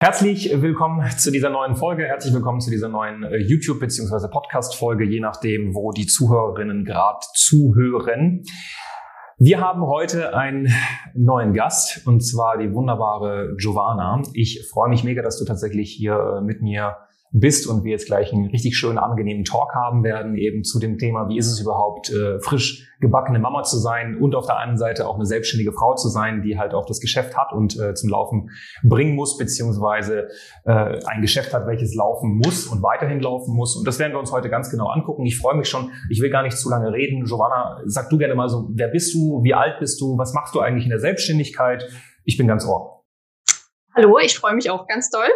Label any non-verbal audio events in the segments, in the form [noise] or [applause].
Herzlich willkommen zu dieser neuen Folge. Herzlich willkommen zu dieser neuen äh, YouTube- bzw. Podcast-Folge, je nachdem, wo die Zuhörerinnen gerade zuhören. Wir haben heute einen neuen Gast und zwar die wunderbare Giovanna. Ich freue mich mega, dass du tatsächlich hier äh, mit mir bist und wir jetzt gleich einen richtig schönen, angenehmen Talk haben werden, eben zu dem Thema, wie ist es überhaupt, äh, frisch gebackene Mama zu sein und auf der einen Seite auch eine selbstständige Frau zu sein, die halt auch das Geschäft hat und äh, zum Laufen bringen muss, beziehungsweise äh, ein Geschäft hat, welches laufen muss und weiterhin laufen muss. Und das werden wir uns heute ganz genau angucken. Ich freue mich schon. Ich will gar nicht zu lange reden. Giovanna, sag du gerne mal so, wer bist du, wie alt bist du, was machst du eigentlich in der Selbstständigkeit? Ich bin ganz ohr. Hallo, ich freue mich auch ganz doll.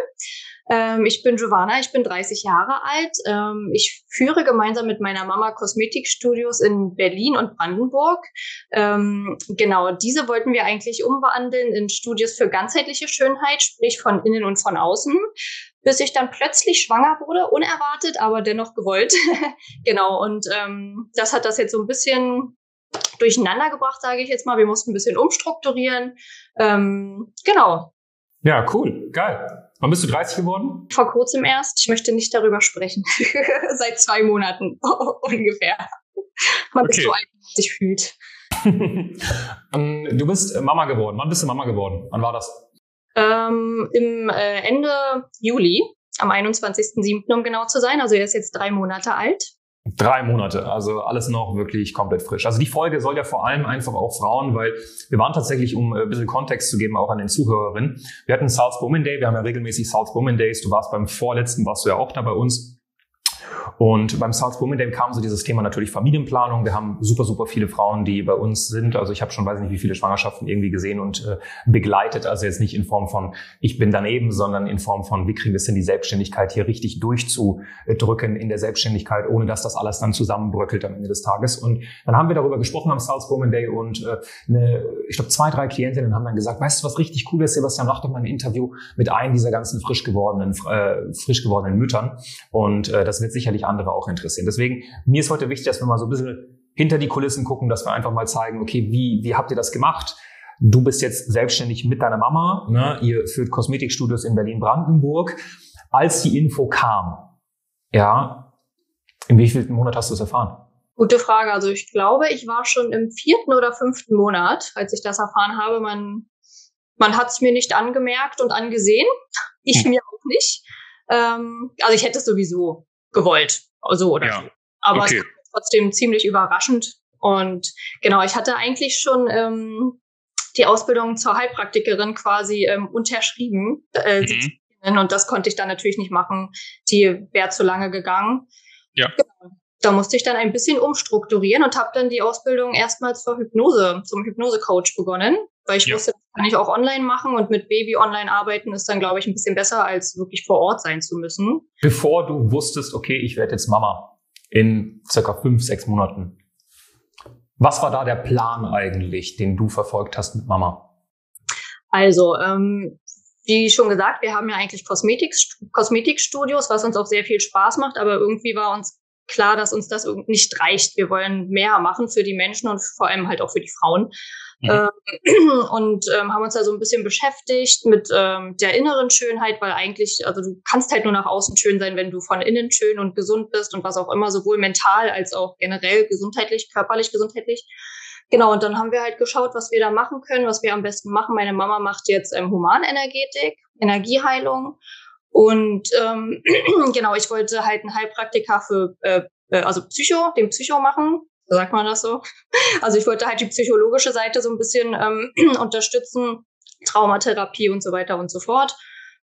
Ähm, ich bin Giovanna, ich bin 30 Jahre alt. Ähm, ich führe gemeinsam mit meiner Mama Kosmetikstudios in Berlin und Brandenburg. Ähm, genau, diese wollten wir eigentlich umwandeln in Studios für ganzheitliche Schönheit, sprich von innen und von außen bis ich dann plötzlich schwanger wurde, unerwartet, aber dennoch gewollt. [laughs] genau, und ähm, das hat das jetzt so ein bisschen durcheinander gebracht, sage ich jetzt mal. Wir mussten ein bisschen umstrukturieren. Ähm, genau. Ja, cool, geil. Wann bist du 30 geworden? Vor kurzem erst. Ich möchte nicht darüber sprechen. [laughs] Seit zwei Monaten [laughs] ungefähr. Man okay. ist so alt, wie sich fühlt. [laughs] Ähm, du bist Mama geworden. Wann bist du Mama geworden? Wann war das? Ähm, Im äh, Ende Juli, am 21.07. um genau zu sein. Also er ist jetzt drei Monate alt. Drei Monate, also alles noch wirklich komplett frisch. Also die Folge soll ja vor allem einfach auch Frauen, weil wir waren tatsächlich, um äh, ein bisschen Kontext zu geben, auch an den Zuhörerinnen. Wir hatten South Women Day, wir haben ja regelmäßig South Women Days. Du warst beim vorletzten, warst du ja auch da bei uns. Und beim South Women Day kam so dieses Thema natürlich Familienplanung. Wir haben super, super viele Frauen, die bei uns sind. Also ich habe schon weiß nicht, wie viele Schwangerschaften irgendwie gesehen und äh, begleitet. Also jetzt nicht in Form von ich bin daneben, sondern in Form von wie kriegen wir es denn die Selbstständigkeit hier richtig durchzudrücken in der Selbstständigkeit, ohne dass das alles dann zusammenbröckelt am Ende des Tages. Und dann haben wir darüber gesprochen am South Women Day und äh, eine, ich glaube zwei, drei Klientinnen haben dann gesagt, weißt du, was richtig cool ist, Sebastian, mach doch mal ein Interview mit einem dieser ganzen frisch gewordenen, äh, frisch gewordenen Müttern. Und äh, das wird sicherlich sicherlich andere auch interessieren. Deswegen, mir ist heute wichtig, dass wir mal so ein bisschen hinter die Kulissen gucken, dass wir einfach mal zeigen, okay, wie, wie habt ihr das gemacht? Du bist jetzt selbstständig mit deiner Mama, ne? ihr führt Kosmetikstudios in Berlin-Brandenburg. Als die Info kam, ja, in wie vielen Monat hast du es erfahren? Gute Frage. Also ich glaube, ich war schon im vierten oder fünften Monat, als ich das erfahren habe. Man, man hat es mir nicht angemerkt und angesehen. [laughs] Ich hm. mir auch nicht. Ähm, also ich hätte es sowieso gewollt. So oder ja. so. Aber okay. es war trotzdem ziemlich überraschend. Und genau, ich hatte eigentlich schon ähm, die Ausbildung zur Heilpraktikerin quasi ähm, unterschrieben. Äh, mhm. Und das konnte ich dann natürlich nicht machen. Die wäre zu lange gegangen. Ja. Genau. Da musste ich dann ein bisschen umstrukturieren und habe dann die Ausbildung erstmals zur Hypnose, zum Hypnose-Coach begonnen, weil ich ja. wusste, das kann ich auch online machen und mit Baby online arbeiten ist dann, glaube ich, ein bisschen besser, als wirklich vor Ort sein zu müssen. Bevor du wusstest, okay, ich werde jetzt Mama in circa fünf, sechs Monaten, was war da der Plan eigentlich, den du verfolgt hast mit Mama? Also, ähm, wie schon gesagt, wir haben ja eigentlich Kosmetik, Kosmetikstudios, was uns auch sehr viel Spaß macht, aber irgendwie war uns klar, dass uns das nicht reicht. Wir wollen mehr machen für die Menschen und vor allem halt auch für die Frauen. Mhm. Ähm, [clears throat] und ähm, haben uns da so ein bisschen beschäftigt mit ähm, der inneren Schönheit, weil eigentlich, also du kannst halt nur nach außen schön sein, wenn du von innen schön und gesund bist und was auch immer, sowohl mental als auch generell gesundheitlich, körperlich gesundheitlich. Genau, und dann haben wir halt geschaut, was wir da machen können, was wir am besten machen. Meine Mama macht jetzt ähm, Humanenergetik, Energieheilung. Und ähm, [clears throat] genau, ich wollte halt einen Heilpraktiker für, äh, äh also Psycho, den Psycho machen sagt man das so. [laughs] Also ich wollte halt die psychologische Seite so ein bisschen ähm, [clears throat] unterstützen, Traumatherapie und so weiter und so fort.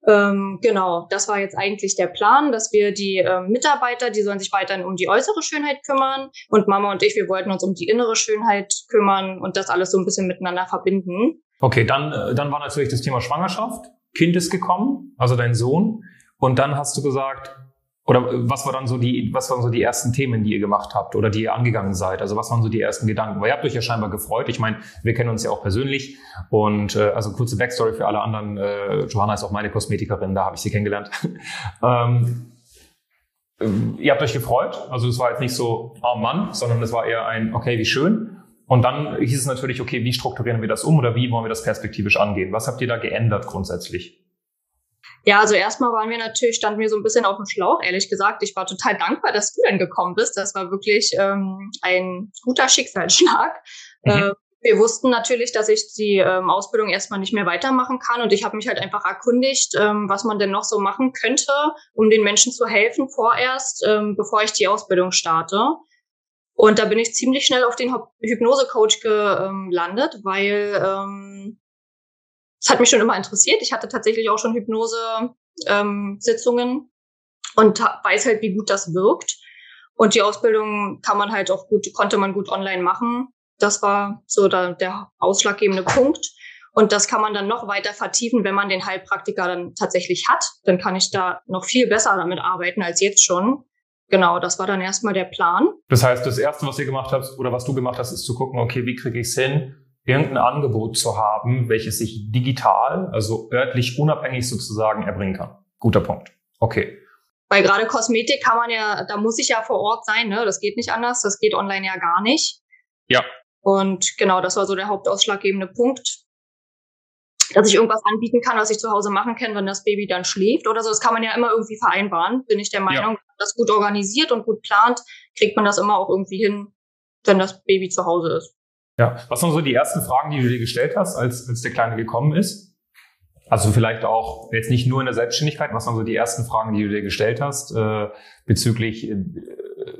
Ähm, genau, das war jetzt eigentlich der Plan, dass wir die ähm, Mitarbeiter, die sollen sich weiterhin um die äußere Schönheit kümmern und Mama und ich, wir wollten uns um die innere Schönheit kümmern und das alles so ein bisschen miteinander verbinden. Okay, dann, äh, dann war natürlich das Thema Schwangerschaft. Kind ist gekommen, also dein Sohn. Und dann hast du gesagt, Oder was war so die, was waren so die ersten Themen, die ihr gemacht habt oder die ihr angegangen seid? Also was waren so die ersten Gedanken? Weil ihr habt euch ja scheinbar gefreut. Ich meine, wir kennen uns ja auch persönlich und äh, also kurze Backstory für alle anderen. Äh, Johanna ist auch meine Kosmetikerin, da habe ich sie kennengelernt. [laughs] ähm, ihr habt euch gefreut. Also es war jetzt nicht so, oh Mann, sondern es war eher ein, okay, wie schön. Und dann hieß es natürlich, okay, wie strukturieren wir das um oder wie wollen wir das perspektivisch angehen? Was habt ihr da geändert grundsätzlich? Ja, also erstmal waren wir natürlich, standen wir so ein bisschen auf dem Schlauch, ehrlich gesagt. Ich war total dankbar, dass du dann gekommen bist. Das war wirklich ähm, ein guter Schicksalsschlag. Mhm. Äh, wir wussten natürlich, dass ich die ähm, Ausbildung erstmal nicht mehr weitermachen kann und ich habe mich halt einfach erkundigt, ähm, was man denn noch so machen könnte, um den Menschen zu helfen vorerst, ähm, bevor ich die Ausbildung starte. Und da bin ich ziemlich schnell auf den Hypnose-Coach gelandet, weil ähm, es hat mich schon immer interessiert. Ich hatte tatsächlich auch schon Hypnose-Sitzungen ähm, und weiß halt, wie gut das wirkt. Und die Ausbildung kann man halt auch gut, konnte man gut online machen. Das war so da, der ausschlaggebende Punkt. Und das kann man dann noch weiter vertiefen, wenn man den Heilpraktiker dann tatsächlich hat. Dann kann ich da noch viel besser damit arbeiten als jetzt schon. Genau, das war dann erstmal der Plan. Das heißt, das Erste, was ihr gemacht habt oder was du gemacht hast, ist zu gucken, okay, wie kriege ich es hin, irgendein Angebot zu haben, welches sich digital, also örtlich unabhängig sozusagen erbringen kann. Guter Punkt. Okay. Weil gerade Kosmetik kann man ja, da muss ich ja vor Ort sein, ne? Das geht nicht anders, das geht online ja gar nicht. Ja. Und genau, das war so der hauptausschlaggebende Punkt. Dass ich irgendwas anbieten kann, was ich zu Hause machen kann, wenn das Baby dann schläft oder so. Das kann man ja immer irgendwie vereinbaren, bin ich der Meinung. Ja. Das gut organisiert und gut plant, kriegt man das immer auch irgendwie hin, wenn das Baby zu Hause ist. Ja, was waren so die ersten Fragen, die du dir gestellt hast, als, als der Kleine gekommen ist? Also vielleicht auch jetzt nicht nur in der Selbstständigkeit, was waren so die ersten Fragen, die du dir gestellt hast äh, bezüglich äh,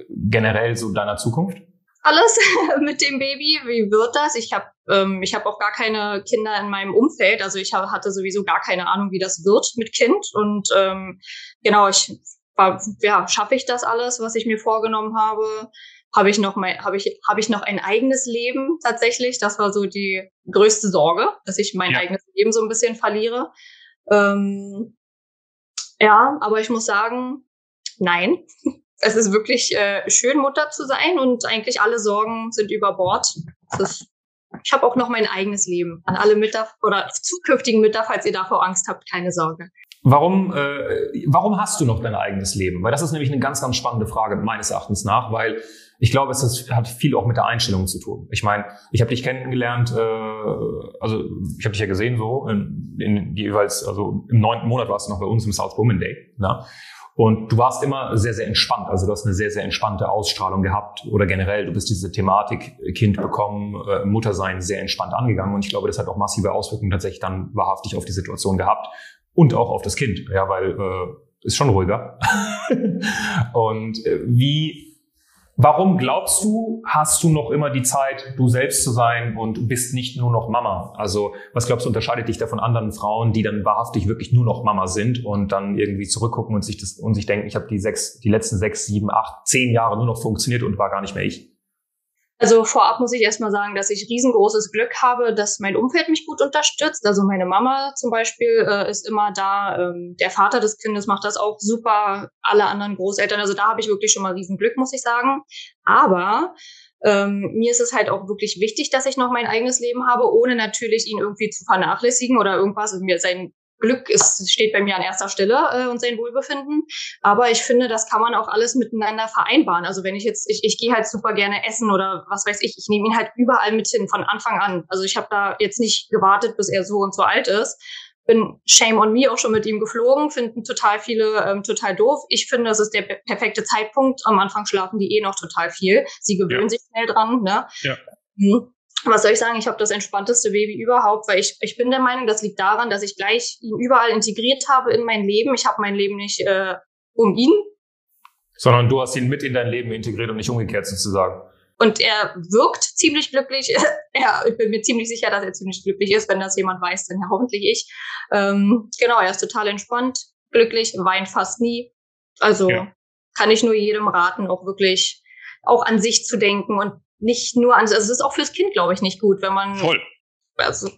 generell so deiner Zukunft? Alles [laughs] mit dem Baby. Wie wird das? Ich habe ähm, ich habe auch gar keine Kinder in meinem Umfeld. Also ich hab, hatte sowieso gar keine Ahnung, wie das wird mit Kind. Und ähm, genau, ich war, ja, schaffe ich das alles, was ich mir vorgenommen habe? habe ich noch mein, habe ich, habe ich noch ein eigenes Leben tatsächlich. Das war so die größte Sorge, dass ich mein ja. eigenes Leben so ein bisschen verliere. Ähm, ja, aber ich muss sagen, nein. [laughs] Es ist wirklich äh, schön, Mutter zu sein und eigentlich alle Sorgen sind über Bord. Ist, ich habe auch noch mein eigenes Leben. An alle Mütter oder zukünftigen Mütter, falls ihr davor Angst habt, keine Sorge. Warum, äh, warum hast du noch dein eigenes Leben? Weil das ist nämlich eine ganz, ganz spannende Frage meines Erachtens nach, weil ich glaube, es ist, hat viel auch mit der Einstellung zu tun. Ich meine, ich habe dich kennengelernt, äh, also ich habe dich ja gesehen so, in, in jeweils, also im neunten Monat warst du noch bei uns im South Women Day. Ne? Und du warst immer sehr, sehr entspannt. Also du hast eine sehr, sehr entspannte Ausstrahlung gehabt oder generell, du bist diese Thematik Kind bekommen, äh, Muttersein sehr entspannt angegangen. Und ich glaube, das hat auch massive Auswirkungen tatsächlich dann wahrhaftig auf die Situation gehabt und auch auf das Kind. Ja, weil äh, ist schon ruhiger. [laughs] und äh, wie Warum glaubst du, hast du noch immer die Zeit, du selbst zu sein und bist nicht nur noch Mama? Also was glaubst du, unterscheidet dich da von anderen Frauen, die dann wahrhaftig wirklich nur noch Mama sind und dann irgendwie zurückgucken und sich das und sich denken, ich habe die sechs, die letzten sechs, sieben, acht, zehn Jahre nur noch funktioniert und war gar nicht mehr ich? Also vorab muss ich erstmal sagen, dass ich riesengroßes Glück habe, dass mein Umfeld mich gut unterstützt. Also meine Mama zum Beispiel äh, ist immer da. Ähm, der Vater des Kindes macht das auch super. Alle anderen Großeltern. Also da habe ich wirklich schon mal Riesenglück, muss ich sagen. Aber ähm, mir ist es halt auch wirklich wichtig, dass ich noch mein eigenes Leben habe, ohne natürlich ihn irgendwie zu vernachlässigen oder irgendwas, mir sein Glück ist, steht bei mir an erster Stelle äh, und sein Wohlbefinden. Aber ich finde, das kann man auch alles miteinander vereinbaren. Also wenn ich jetzt, ich, ich gehe halt super gerne essen oder was weiß ich, ich nehme ihn halt überall mit hin, von Anfang an. Also ich habe da jetzt nicht gewartet, bis er so und so alt ist. Bin shame on me auch schon mit ihm geflogen, finden total viele ähm, total doof. Ich finde, das ist der perfekte Zeitpunkt. Am Anfang schlafen die eh noch total viel. Sie gewöhnen ja. sich schnell dran. Ne? Ja. Mhm was soll ich sagen, ich habe das entspannteste Baby überhaupt, weil ich, ich bin der Meinung, das liegt daran, dass ich gleich ihn überall integriert habe in mein Leben. Ich habe mein Leben nicht äh, um ihn. Sondern du hast ihn mit in dein Leben integriert und nicht umgekehrt sozusagen. Und er wirkt ziemlich glücklich. [laughs] ja, ich bin mir ziemlich sicher, dass er ziemlich glücklich ist. Wenn das jemand weiß, dann ja hoffentlich ich. Ähm, genau, er ist total entspannt, glücklich, weint fast nie. Also ja. kann ich nur jedem raten, auch wirklich auch an sich zu denken und nicht nur an, also es ist auch fürs Kind, glaube ich, nicht gut, wenn man, Voll. also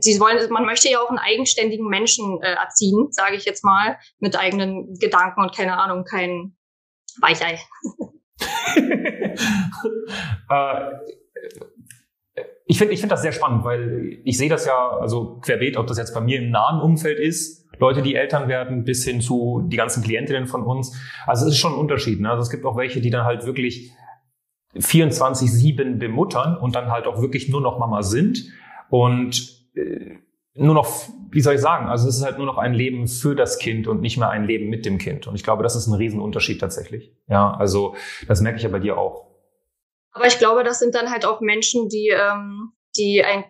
sie wollen, man möchte ja auch einen eigenständigen Menschen äh, erziehen, sage ich jetzt mal, mit eigenen Gedanken und keine Ahnung, kein Weichei. [laughs] äh, ich finde ich finde das sehr spannend, weil ich sehe das ja, also querbeet, ob das jetzt bei mir im nahen Umfeld ist, Leute, die Eltern werden, bis hin zu die ganzen Klientinnen von uns. Also es ist schon ein Unterschied. Ne? Also es gibt auch welche, die dann halt wirklich 24-7 bemuttern und dann halt auch wirklich nur noch Mama sind und äh, nur noch, wie soll ich sagen, also es ist halt nur noch ein Leben für das Kind und nicht mehr ein Leben mit dem Kind. Und ich glaube, das ist ein Riesenunterschied tatsächlich. Ja, also das merke ich ja bei dir auch. Aber ich glaube, das sind dann halt auch Menschen, die, ähm, die ein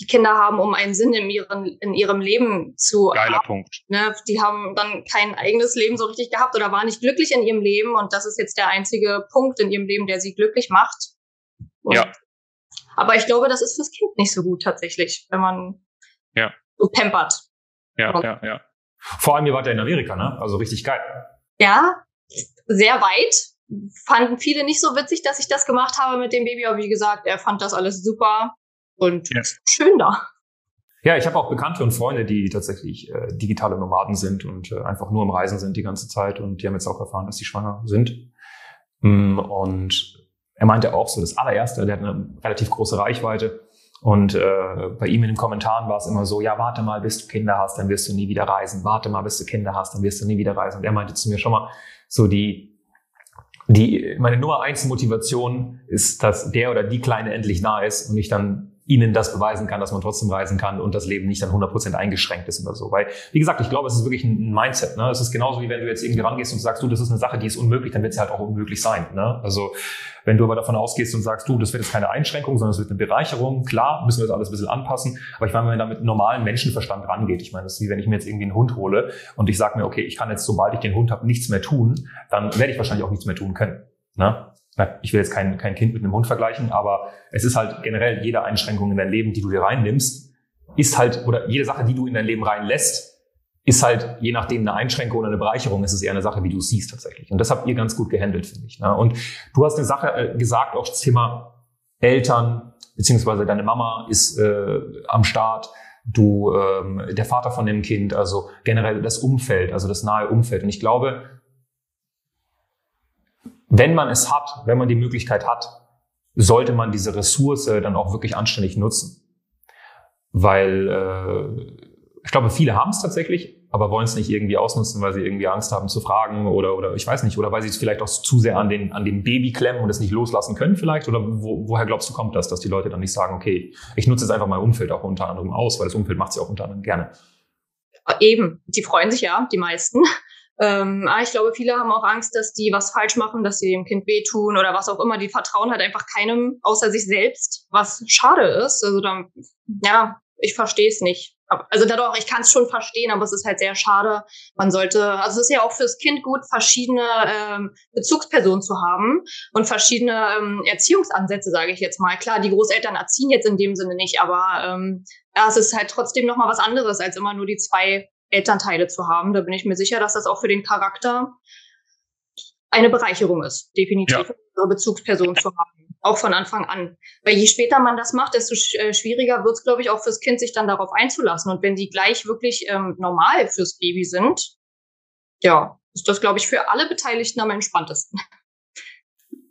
die Kinder haben, um einen Sinn in ihrem, in ihrem Leben zu Geiler haben. Punkt. Ne, die haben dann kein eigenes Leben so richtig gehabt oder waren nicht glücklich in ihrem Leben und das ist jetzt der einzige Punkt in ihrem Leben, der sie glücklich macht. Und, Ja. Aber ich glaube, das ist fürs Kind nicht so gut tatsächlich, wenn man Ja. so pampert. Ja, ja, ja. Vor allem, ihr wart ja in Amerika, ne? Also richtig geil. Ja, sehr weit. Fanden viele nicht so witzig, dass ich das gemacht habe mit dem Baby, aber wie gesagt, er fand das alles super und Ja. schön da. Ja, ich habe auch Bekannte und Freunde, die tatsächlich äh, digitale Nomaden sind und äh, einfach nur am Reisen sind die ganze Zeit und die haben jetzt auch erfahren, dass sie schwanger sind. Mm, Und er meinte auch so, das allererste, der hat eine relativ große Reichweite und äh, bei ihm in den Kommentaren war es immer so, ja, warte mal, bis du Kinder hast, dann wirst du nie wieder reisen. Warte mal, bis du Kinder hast, dann wirst du nie wieder reisen. Und er meinte zu mir schon mal, so die, die, meine Nummer eins Motivation ist, dass der oder die Kleine endlich nah ist und ich dann ihnen das beweisen kann, dass man trotzdem reisen kann und das Leben nicht dann 100% eingeschränkt ist oder so. Weil, wie gesagt, ich glaube, es ist wirklich ein Mindset. Ne? Es ist genauso wie wenn du jetzt irgendwie rangehst und sagst, du, das ist eine Sache, die ist unmöglich, dann wird sie halt auch unmöglich sein. Ne? Also wenn du aber davon ausgehst und sagst, du, das wird jetzt keine Einschränkung, sondern es wird eine Bereicherung, klar, müssen wir das alles ein bisschen anpassen. Aber ich meine, wenn man da mit normalem Menschenverstand rangeht, ich meine, das ist wie wenn ich mir jetzt irgendwie einen Hund hole und ich sage mir, okay, ich kann jetzt, sobald ich den Hund habe, nichts mehr tun, dann werde ich wahrscheinlich auch nichts mehr tun können. Ne? Ich will jetzt kein, kein Kind mit einem Hund vergleichen, aber es ist halt generell jede Einschränkung in dein Leben, die du dir reinnimmst, ist halt, oder jede Sache, die du in dein Leben reinlässt, ist halt je nachdem eine Einschränkung oder eine Bereicherung. Es ist eher eine Sache, wie du es siehst tatsächlich. Und das habt ihr ganz gut gehandelt, finde ich. Ne? Und du hast eine Sache äh, gesagt, auch das Thema Eltern, beziehungsweise deine Mama ist äh, am Start, du, ähm, der Vater von dem Kind, also generell das Umfeld, also das nahe Umfeld. Und ich glaube, wenn man es hat, wenn man die Möglichkeit hat, sollte man diese Ressource dann auch wirklich anständig nutzen. Weil äh, ich glaube, viele haben es tatsächlich, aber wollen es nicht irgendwie ausnutzen, weil sie irgendwie Angst haben zu fragen oder oder ich weiß nicht, oder weil sie es vielleicht auch zu sehr an den an dem Baby klemmen und es nicht loslassen können vielleicht. Oder wo, woher glaubst du kommt das, dass die Leute dann nicht sagen, okay, ich nutze jetzt einfach mein Umfeld auch unter anderem aus, weil das Umfeld macht sie auch unter anderem gerne. Eben, die freuen sich ja, die meisten. Ähm, aber ich glaube, viele haben auch Angst, dass die was falsch machen, dass sie dem Kind wehtun oder was auch immer. Die vertrauen halt einfach keinem außer sich selbst, was schade ist. Also dann, ja, ich verstehe es nicht. Also dadurch, ich kann es schon verstehen, aber es ist halt sehr schade. Man sollte, also es ist ja auch fürs Kind gut, verschiedene ähm, Bezugspersonen zu haben und verschiedene ähm, Erziehungsansätze, sage ich jetzt mal. Klar, die Großeltern erziehen jetzt in dem Sinne nicht, aber ähm, ja, es ist halt trotzdem noch mal was anderes, als immer nur die zwei Elternteile zu haben. Da bin ich mir sicher, dass das auch für den Charakter eine Bereicherung ist, definitiv Ja. eine Bezugsperson zu haben, auch von Anfang an. Weil je später man das macht, desto äh, schwieriger wird es, glaube ich, auch fürs Kind, sich dann darauf einzulassen. Und wenn die gleich wirklich ähm, normal fürs Baby sind, ja, ist das, glaube ich, für alle Beteiligten am entspanntesten.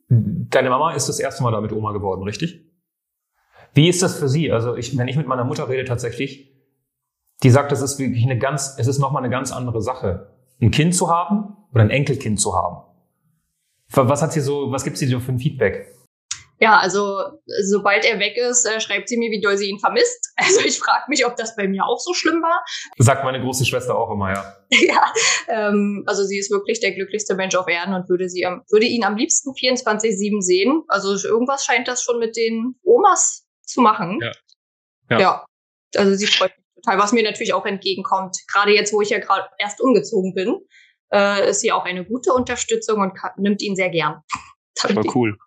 Deine Mama ist das erste Mal damit Oma geworden, richtig? Wie ist das für sie? Also ich, wenn ich mit meiner Mutter rede tatsächlich, die sagt, das ist wirklich eine ganz, es ist nochmal eine ganz andere Sache, ein Kind zu haben oder ein Enkelkind zu haben. Was hat sie so, was gibt sie dir für ein Feedback? Ja, also sobald er weg ist, äh, schreibt sie mir, wie doll sie ihn vermisst. [laughs] Also ich frage mich, ob das bei mir auch so schlimm war. Sagt meine große Schwester auch immer, ja. [laughs] ja, ähm, also sie ist wirklich der glücklichste Mensch auf Erden und würde sie würde ihn am liebsten 24/7 sehen. Also irgendwas scheint das schon mit den Omas zu machen. Ja. Ja. ja. Also sie freut mich total, was mir natürlich auch entgegenkommt. Gerade jetzt, wo ich ja gerade erst umgezogen bin, äh, ist sie auch eine gute Unterstützung und kann, nimmt ihn sehr gern. [laughs] Ich cool.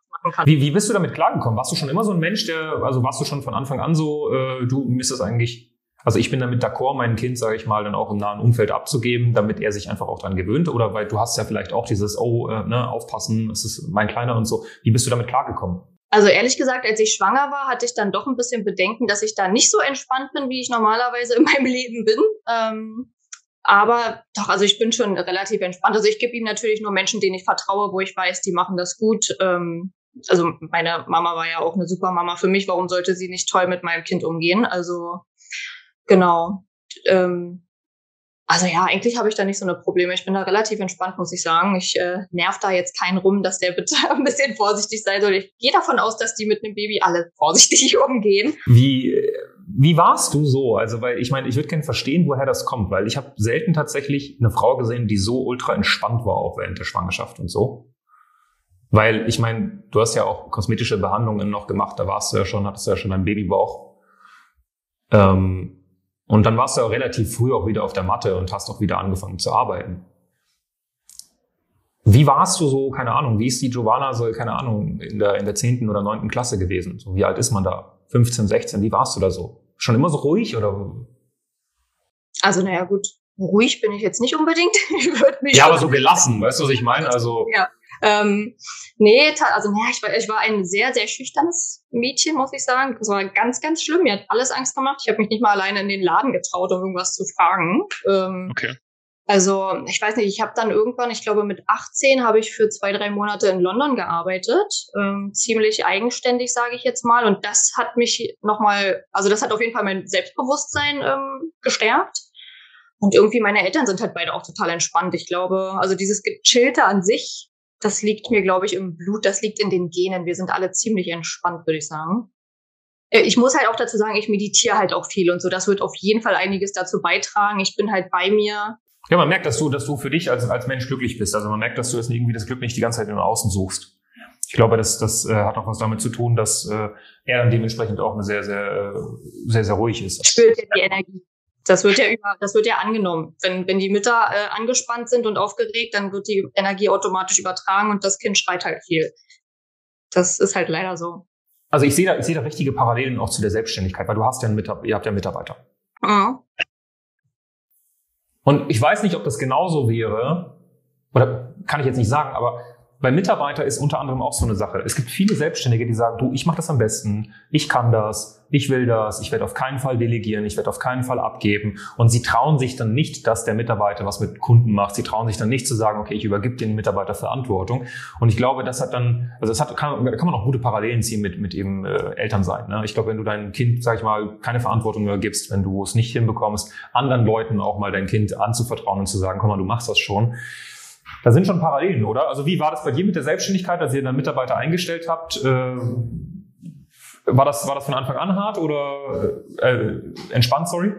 Wie, wie bist du damit klargekommen? Warst du schon immer so ein Mensch, der, also warst du schon von Anfang an so, äh, du mir ist das eigentlich, also ich bin damit d'accord, mein Kind, sage ich mal, dann auch im nahen Umfeld abzugeben, damit er sich einfach auch dran gewöhnt. Oder weil du hast ja vielleicht auch dieses, oh, äh, ne, aufpassen, es ist mein Kleiner und so. Wie bist du damit klargekommen? Also ehrlich gesagt, als ich schwanger war, hatte ich dann doch ein bisschen Bedenken, dass ich da nicht so entspannt bin, wie ich normalerweise in meinem [laughs] Leben bin. Ähm, aber doch, also ich bin schon relativ entspannt. Also ich gebe ihm natürlich nur Menschen, denen ich vertraue, wo ich weiß, die machen das gut. Ähm, also meine Mama war ja auch eine super Mama für mich. Warum sollte sie nicht toll mit meinem Kind umgehen? Also genau. Ähm, also ja, eigentlich habe ich da nicht so eine Probleme. Ich bin da relativ entspannt, muss ich sagen. Ich äh, nerv da jetzt keinen rum, dass der bitte [laughs] ein bisschen vorsichtig sein soll. Ich gehe davon aus, dass die mit einem Baby alle vorsichtig [laughs] umgehen. Wie, wie warst du so? Also, weil ich meine, ich würde gerne verstehen, woher das kommt, weil ich habe selten tatsächlich eine Frau gesehen, die so ultra entspannt war, auch während der Schwangerschaft und so. Weil ich meine, du hast ja auch kosmetische Behandlungen noch gemacht, da warst du ja schon, hattest du ja schon einen Babybauch. Ähm, und dann warst du ja relativ früh auch wieder auf der Matte und hast auch wieder angefangen zu arbeiten. Wie warst du so, keine Ahnung, wie ist die Giovanna so, keine Ahnung, in der, in der zehnten oder neunten Klasse gewesen? So, wie alt ist man da? 15, 16, wie warst du da so? Schon immer so ruhig oder? Also, naja, gut. Ruhig bin ich jetzt nicht unbedingt. [laughs] ich mich ja, aber so gelassen, weißt du, was ich meine? Also. Ja. Ähm, nee, also naja, ich war, ich war ein sehr, sehr schüchternes Mädchen, muss ich sagen. Das war ganz, ganz schlimm. Mir hat alles Angst gemacht. Ich habe mich nicht mal alleine in den Laden getraut, um irgendwas zu fragen. Ähm, okay. Also ich weiß nicht, ich habe dann irgendwann, ich glaube mit 18 habe ich für zwei, drei Monate in London gearbeitet, ähm, ziemlich eigenständig, sage ich jetzt mal. Und das hat mich nochmal, also das hat auf jeden Fall mein Selbstbewusstsein ähm, gestärkt. Und irgendwie meine Eltern sind halt beide auch total entspannt. Ich glaube, also dieses Gechillte an sich das liegt mir, glaube ich, im Blut, das liegt in den Genen. Wir sind alle ziemlich entspannt, würde ich sagen. Äh, ich muss halt auch dazu sagen, ich meditiere halt auch viel und so. Das wird auf jeden Fall einiges dazu beitragen. Ich bin halt bei mir. Ja, man merkt, dass du, dass du für dich als, als Mensch glücklich bist. Also man merkt, dass du jetzt irgendwie das Glück nicht die ganze Zeit in Außen suchst. Ich glaube, das, das äh, hat auch was damit zu tun, dass äh, er dann dementsprechend auch eine sehr, sehr, äh, sehr, sehr ruhig ist. Spürt ja die Energie. Das wird ja über, das wird ja angenommen. Wenn, wenn die Mütter äh, angespannt sind und aufgeregt, dann wird die Energie automatisch übertragen und das Kind schreit halt viel. Das ist halt leider so. Also ich sehe da, ich sehe da richtige Parallelen auch zu der Selbstständigkeit, weil du hast ja einen Mitarbeiter, ihr habt ja Mitarbeiter. Mhm. Und ich weiß nicht, ob das genauso wäre, oder kann ich jetzt nicht sagen, aber bei Mitarbeiter ist unter anderem auch so eine Sache. Es gibt viele Selbstständige, die sagen, du, ich mache das am besten, ich kann das, ich will das, ich werde auf keinen Fall delegieren, ich werde auf keinen Fall abgeben. Und sie trauen sich dann nicht, dass der Mitarbeiter was mit Kunden macht. Sie trauen sich dann nicht zu sagen, okay, ich übergib den Mitarbeiter Verantwortung. Und ich glaube, das hat dann, also das hat, kann, da kann man auch gute Parallelen ziehen mit, mit eben äh, Elternsein. Ne? Ich glaube, wenn du deinem Kind, sag ich mal, keine Verantwortung mehr gibst, wenn du es nicht hinbekommst, anderen Leuten auch mal dein Kind anzuvertrauen und zu sagen, komm mal, du machst das schon, da sind schon Parallelen, oder? Also wie war das bei dir mit der Selbstständigkeit, als ihr dann Mitarbeiter eingestellt habt? Äh, war, das, war das von Anfang an hart oder äh, entspannt, sorry?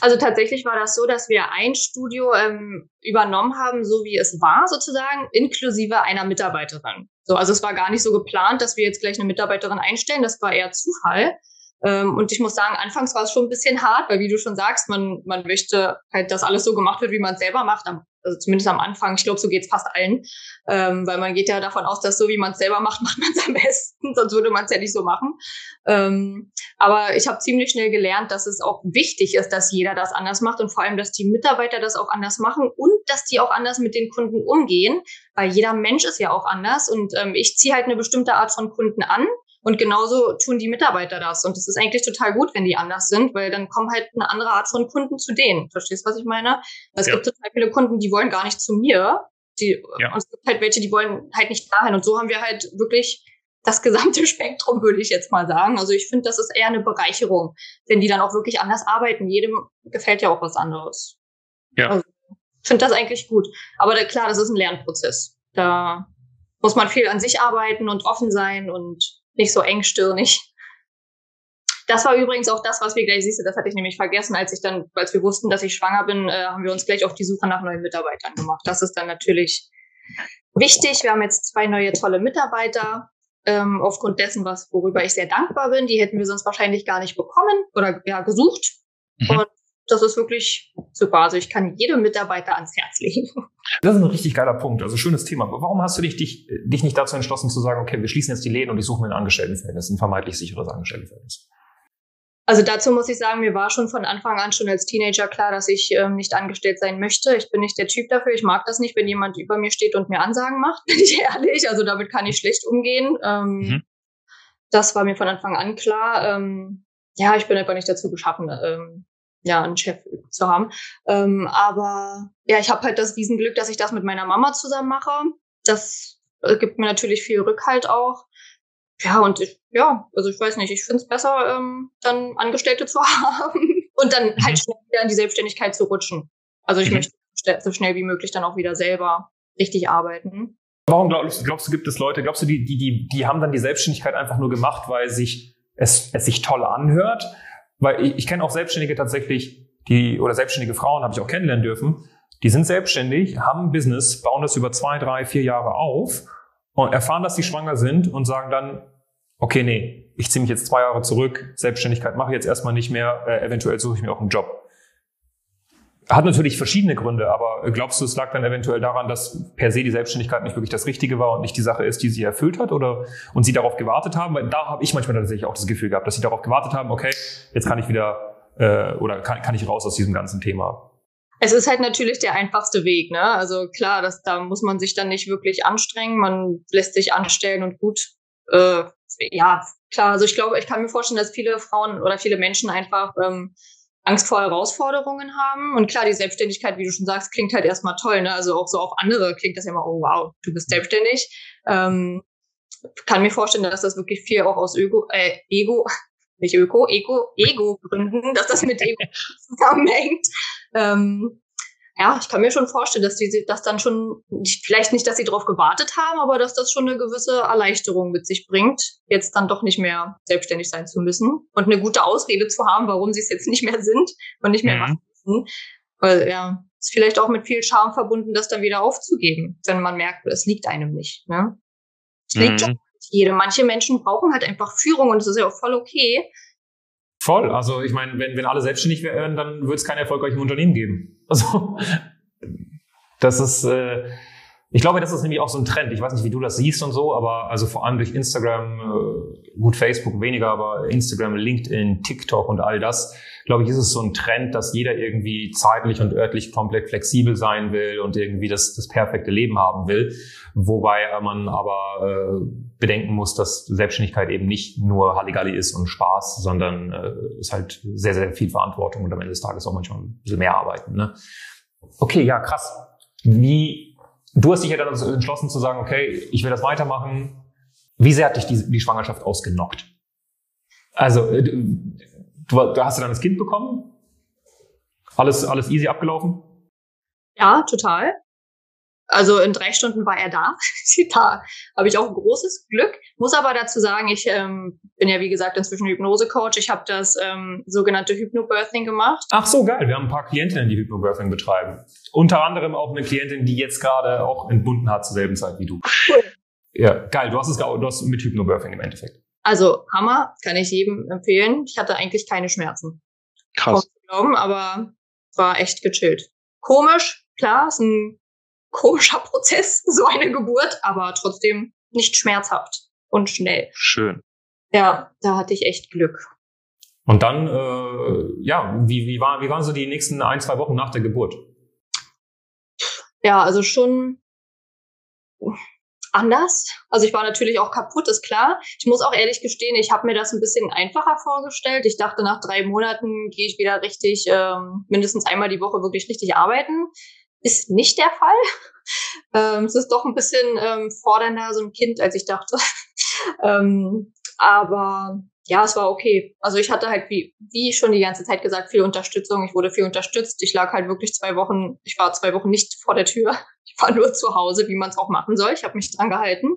Also tatsächlich war das so, dass wir ein Studio ähm, übernommen haben, so wie es war sozusagen, inklusive einer Mitarbeiterin. So, also es war gar nicht so geplant, dass wir jetzt gleich eine Mitarbeiterin einstellen. Das war eher Zufall. Ähm, und ich muss sagen, anfangs war es schon ein bisschen hart, weil wie du schon sagst, man, man möchte halt, dass alles so gemacht wird, wie man es selber macht. Also zumindest am Anfang. Ich glaube, so geht es fast allen. Ähm, weil man geht ja davon aus, dass so wie man es selber macht, [laughs] macht man es am besten. Sonst würde man es ja nicht so machen. Ähm, aber ich habe ziemlich schnell gelernt, dass es auch wichtig ist, dass jeder das anders macht und vor allem, dass die Mitarbeiter das auch anders machen und dass die auch anders mit den Kunden umgehen, weil jeder Mensch ist ja auch anders und ähm, ich ziehe halt eine bestimmte Art von Kunden an und genauso tun die Mitarbeiter das. Und das ist eigentlich total gut, wenn die anders sind, weil dann kommen halt eine andere Art von Kunden zu denen. Verstehst du, was ich meine? Es ja. gibt total viele Kunden, die wollen gar nicht zu mir. Die, ja. Und es gibt halt welche, die wollen halt nicht dahin. Und so haben wir halt wirklich das gesamte [laughs] Spektrum, würde ich jetzt mal sagen. Also ich finde, das ist eher eine Bereicherung, wenn die dann auch wirklich anders arbeiten. Jedem gefällt ja auch was anderes. Ja. Also, ich finde das eigentlich gut. Aber da, klar, das ist ein Lernprozess. Da muss man viel an sich arbeiten und offen sein und nicht so engstirnig. Das war übrigens auch das, was wir gleich, siehst das hatte ich nämlich vergessen, als ich dann, als wir wussten, dass ich schwanger bin, äh, haben wir uns gleich auf die Suche nach neuen Mitarbeitern gemacht. Das ist dann natürlich wichtig. Wir haben jetzt zwei neue tolle Mitarbeiter, ähm, aufgrund dessen, was, worüber ich sehr dankbar bin. Die hätten wir sonst wahrscheinlich gar nicht bekommen oder ja, gesucht. Mhm. Und das ist wirklich super. Also ich kann jedem Mitarbeiter ans Herz legen. Das ist ein richtig geiler Punkt. Also schönes Thema. Warum hast du dich, dich, dich nicht dazu entschlossen zu sagen, okay, wir schließen jetzt die Läden und ich suche mir ein Angestelltenverhältnis, ein vermeintlich sicheres Angestelltenverhältnis? Also dazu muss ich sagen, mir war schon von Anfang an schon als Teenager klar, dass ich ähm, nicht angestellt sein möchte. Ich bin nicht der Typ dafür. Ich mag das nicht, wenn jemand über mir steht und mir Ansagen macht, [laughs] bin ich ehrlich. Also damit kann ich schlecht umgehen. Ähm, mhm. Das war mir von Anfang an klar. Ähm, ja, ich bin einfach nicht dazu geschaffen, ähm, ja, einen Chef zu haben. Ähm, aber ja, ich habe halt das Riesenglück, dass ich das mit meiner Mama zusammen mache. Das äh, gibt mir natürlich viel Rückhalt auch. Ja, und ich, ja, also ich weiß nicht, ich finde es besser, ähm, dann Angestellte zu [laughs] haben und dann halt mhm. schnell wieder in die Selbstständigkeit zu rutschen. Also ich mhm. möchte so schnell wie möglich dann auch wieder selber richtig arbeiten. Warum glaubst, glaubst du, gibt es Leute, glaubst du, die, die, die, die haben dann die Selbstständigkeit einfach nur gemacht, weil sich es, es sich toll anhört? Weil ich, ich kenne auch Selbstständige tatsächlich, die, oder selbstständige Frauen habe ich auch kennenlernen dürfen, die sind selbstständig, haben ein Business, bauen das über zwei, drei, vier Jahre auf und erfahren, dass sie schwanger sind und sagen dann, okay, nee, ich ziehe mich jetzt zwei Jahre zurück, Selbstständigkeit mache ich jetzt erstmal nicht mehr, äh, eventuell suche ich mir auch einen Job. Hat natürlich verschiedene Gründe, aber glaubst du, es lag dann eventuell daran, dass per se die Selbstständigkeit nicht wirklich das Richtige war und nicht die Sache ist, die sie erfüllt hat oder und sie darauf gewartet haben? Weil da habe ich manchmal tatsächlich auch das Gefühl gehabt, dass sie darauf gewartet haben, okay, jetzt kann ich wieder äh, oder kann, kann ich raus aus diesem ganzen Thema. Es ist halt natürlich der einfachste Weg, ne? Also klar, das, da muss man sich dann nicht wirklich anstrengen, man lässt sich anstellen und gut. Äh, ja, klar. Also ich glaube, ich kann mir vorstellen, dass viele Frauen oder viele Menschen einfach ähm, Angst vor Herausforderungen haben. Und klar, die Selbstständigkeit, wie du schon sagst, klingt halt erstmal toll. Ne? Also auch so auf andere klingt das ja immer, oh wow, du bist selbstständig. Ähm, kann mir vorstellen, dass das wirklich viel auch aus Ego, äh, Ego, nicht Öko, Ego, Ego-Gründen, dass das mit Ego [laughs] zusammenhängt. Ähm, ja, ich kann mir schon vorstellen, dass die das dann schon, vielleicht nicht, dass sie darauf gewartet haben, aber dass das schon eine gewisse Erleichterung mit sich bringt, jetzt dann doch nicht mehr selbstständig sein zu müssen und eine gute Ausrede zu haben, warum sie es jetzt nicht mehr sind und nicht mehr mhm. machen müssen. Weil ja, ist vielleicht auch mit viel Charme verbunden, das dann wieder aufzugeben, wenn man merkt, es liegt einem nicht. Ne? Es liegt mhm. jedem. Manche Menschen brauchen halt einfach Führung und das ist ja auch voll okay. Voll. Also ich meine, wenn, wenn alle selbstständig wären, dann würde es kein erfolgreiches Unternehmen geben. Also das ist, äh, ich glaube, das ist nämlich auch so ein Trend. Ich weiß nicht, wie du das siehst und so, aber also vor allem durch Instagram, äh, gut Facebook weniger, aber Instagram, LinkedIn, TikTok und all das, glaube ich, ist es so ein Trend, dass jeder irgendwie zeitlich und örtlich komplett flexibel sein will und irgendwie das, das perfekte Leben haben will. Wobei man aber äh, bedenken muss, dass Selbstständigkeit eben nicht nur Halligalli ist und Spaß, sondern äh, ist halt sehr, sehr viel Verantwortung und am Ende des Tages auch manchmal ein bisschen mehr arbeiten. Ne? Okay, ja, krass. Wie, du hast dich ja dann entschlossen zu sagen, okay, ich will das weitermachen. Wie sehr hat dich die, die Schwangerschaft ausgenockt? Also, äh, du, du hast du dann das Kind bekommen? Alles, alles easy abgelaufen? Ja, total. Also in drei Stunden war er da. [laughs] da habe ich auch großes Glück. Muss aber dazu sagen, ich ähm, bin ja wie gesagt inzwischen Hypnose-Coach. Ich habe das ähm, sogenannte Hypnobirthing gemacht. Ach so, geil. Wir haben ein paar Klientinnen, die Hypnobirthing betreiben. Unter anderem auch eine Klientin, die jetzt gerade auch entbunden hat zur selben Zeit wie du. Cool. Ja, geil. Du hast es du hast mit Hypnobirthing im Endeffekt. Also Hammer, kann ich jedem empfehlen. Ich hatte eigentlich keine Schmerzen. Krass. Glauben, aber war echt gechillt. Komisch, klar, ist ein komischer Prozess, [laughs] so eine Geburt, aber trotzdem nicht schmerzhaft und schnell. Schön. Ja, da hatte ich echt Glück. Und dann, äh, ja, wie, wie, war, wie waren so die nächsten ein, zwei Wochen nach der Geburt? Ja, also schon anders. Also ich war natürlich auch kaputt, ist klar. Ich muss auch ehrlich gestehen, ich habe mir das ein bisschen einfacher vorgestellt. Ich dachte, nach drei Monaten gehe ich wieder richtig, ähm, mindestens einmal die Woche wirklich richtig arbeiten ist nicht der Fall. Ähm, es ist doch ein bisschen ähm, fordernder, so ein Kind, als ich dachte. [laughs] ähm, aber ja, es war okay. Also ich hatte halt, wie, wie schon die ganze Zeit gesagt, viel Unterstützung. Ich wurde viel unterstützt. Ich lag halt wirklich zwei Wochen, ich war zwei Wochen nicht vor der Tür. [laughs] Ich war nur zu Hause, wie man es auch machen soll. Ich habe mich dran gehalten.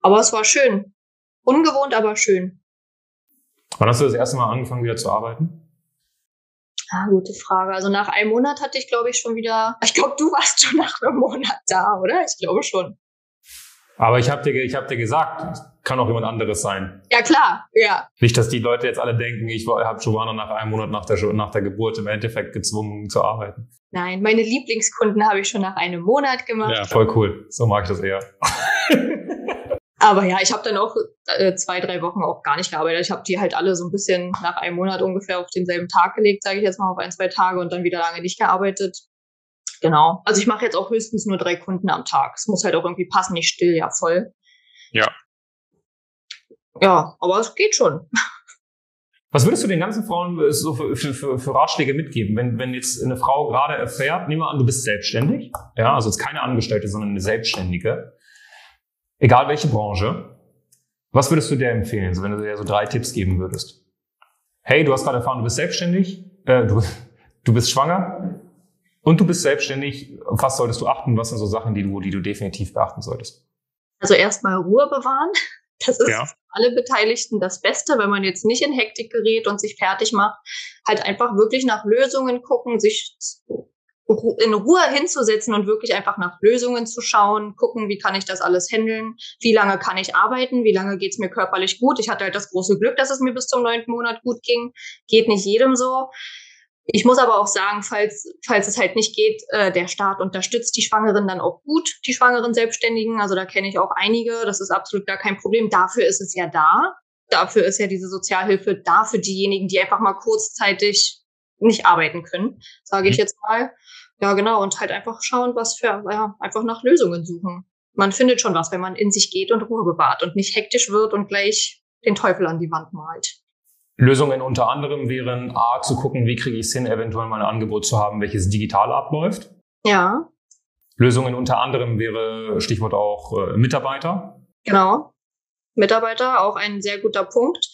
Aber es war schön. Ungewohnt, aber schön. Wann hast du das erste Mal angefangen, wieder zu arbeiten? Ah, gute Frage. Also nach einem Monat hatte ich, glaube ich, schon wieder. Ich glaube, du warst schon nach einem Monat da, oder? Ich glaube schon. Aber ich habe dir, ich hab dir gesagt, kann auch jemand anderes sein. Ja, klar, ja. Nicht, dass die Leute jetzt alle denken, ich habe Giovanna nach einem Monat nach der, nach der Geburt im Endeffekt gezwungen zu arbeiten. Nein, meine Lieblingskunden habe ich schon nach einem Monat gemacht. Ja, voll cool. So mag ich das eher. [laughs] Aber ja, ich habe dann auch äh, zwei, drei Wochen auch gar nicht gearbeitet. Ich habe die halt alle so ein bisschen nach einem Monat ungefähr auf denselben Tag gelegt, sage ich jetzt mal auf ein, zwei Tage und dann wieder lange nicht gearbeitet. Genau. Also ich mache jetzt auch höchstens nur drei Kunden am Tag. Es muss halt auch irgendwie passen, nicht still, ja voll. Ja. Ja, aber es geht schon. [laughs] Was würdest du den ganzen Frauen äh, so für, für, für Ratschläge mitgeben, wenn, wenn jetzt eine Frau gerade erfährt, nehmen wir an, du bist selbstständig, ja, also jetzt keine Angestellte, sondern eine Selbstständige, egal welche Branche, was würdest du dir empfehlen, wenn du dir so drei Tipps geben würdest? Hey, du hast gerade erfahren, du bist selbstständig, äh, du, du bist schwanger und du bist selbstständig. Auf was solltest du achten? Was sind so Sachen, die du, die du definitiv beachten solltest? Also erstmal Ruhe bewahren. Das ist Ja. für alle Beteiligten das Beste, wenn man jetzt nicht in Hektik gerät und sich fertig macht. Halt einfach wirklich nach Lösungen gucken, sich in Ruhe hinzusetzen und wirklich einfach nach Lösungen zu schauen, gucken, wie kann ich das alles handeln, wie lange kann ich arbeiten, wie lange geht's mir körperlich gut. Ich hatte halt das große Glück, dass es mir bis zum neunten Monat gut ging. Geht nicht jedem so. Ich muss aber auch sagen, falls, falls es halt nicht geht, äh, der Staat unterstützt die Schwangeren dann auch gut, die schwangeren Selbstständigen. Also da kenne ich auch einige. Das ist absolut gar kein Problem. Dafür ist es ja da. Dafür ist ja diese Sozialhilfe da für diejenigen, die einfach mal kurzzeitig nicht arbeiten können, sage ich Mhm. jetzt mal. Ja, genau. Und halt einfach schauen, was für, ja, einfach nach Lösungen suchen. Man findet schon was, wenn man in sich geht und Ruhe bewahrt und nicht hektisch wird und gleich den Teufel an die Wand malt. Lösungen unter anderem wären A, zu gucken, wie kriege ich es hin, eventuell mal ein Angebot zu haben, welches digital abläuft. Ja, Lösungen unter anderem wäre Stichwort auch äh, Mitarbeiter. Genau. Mitarbeiter, auch ein sehr guter Punkt.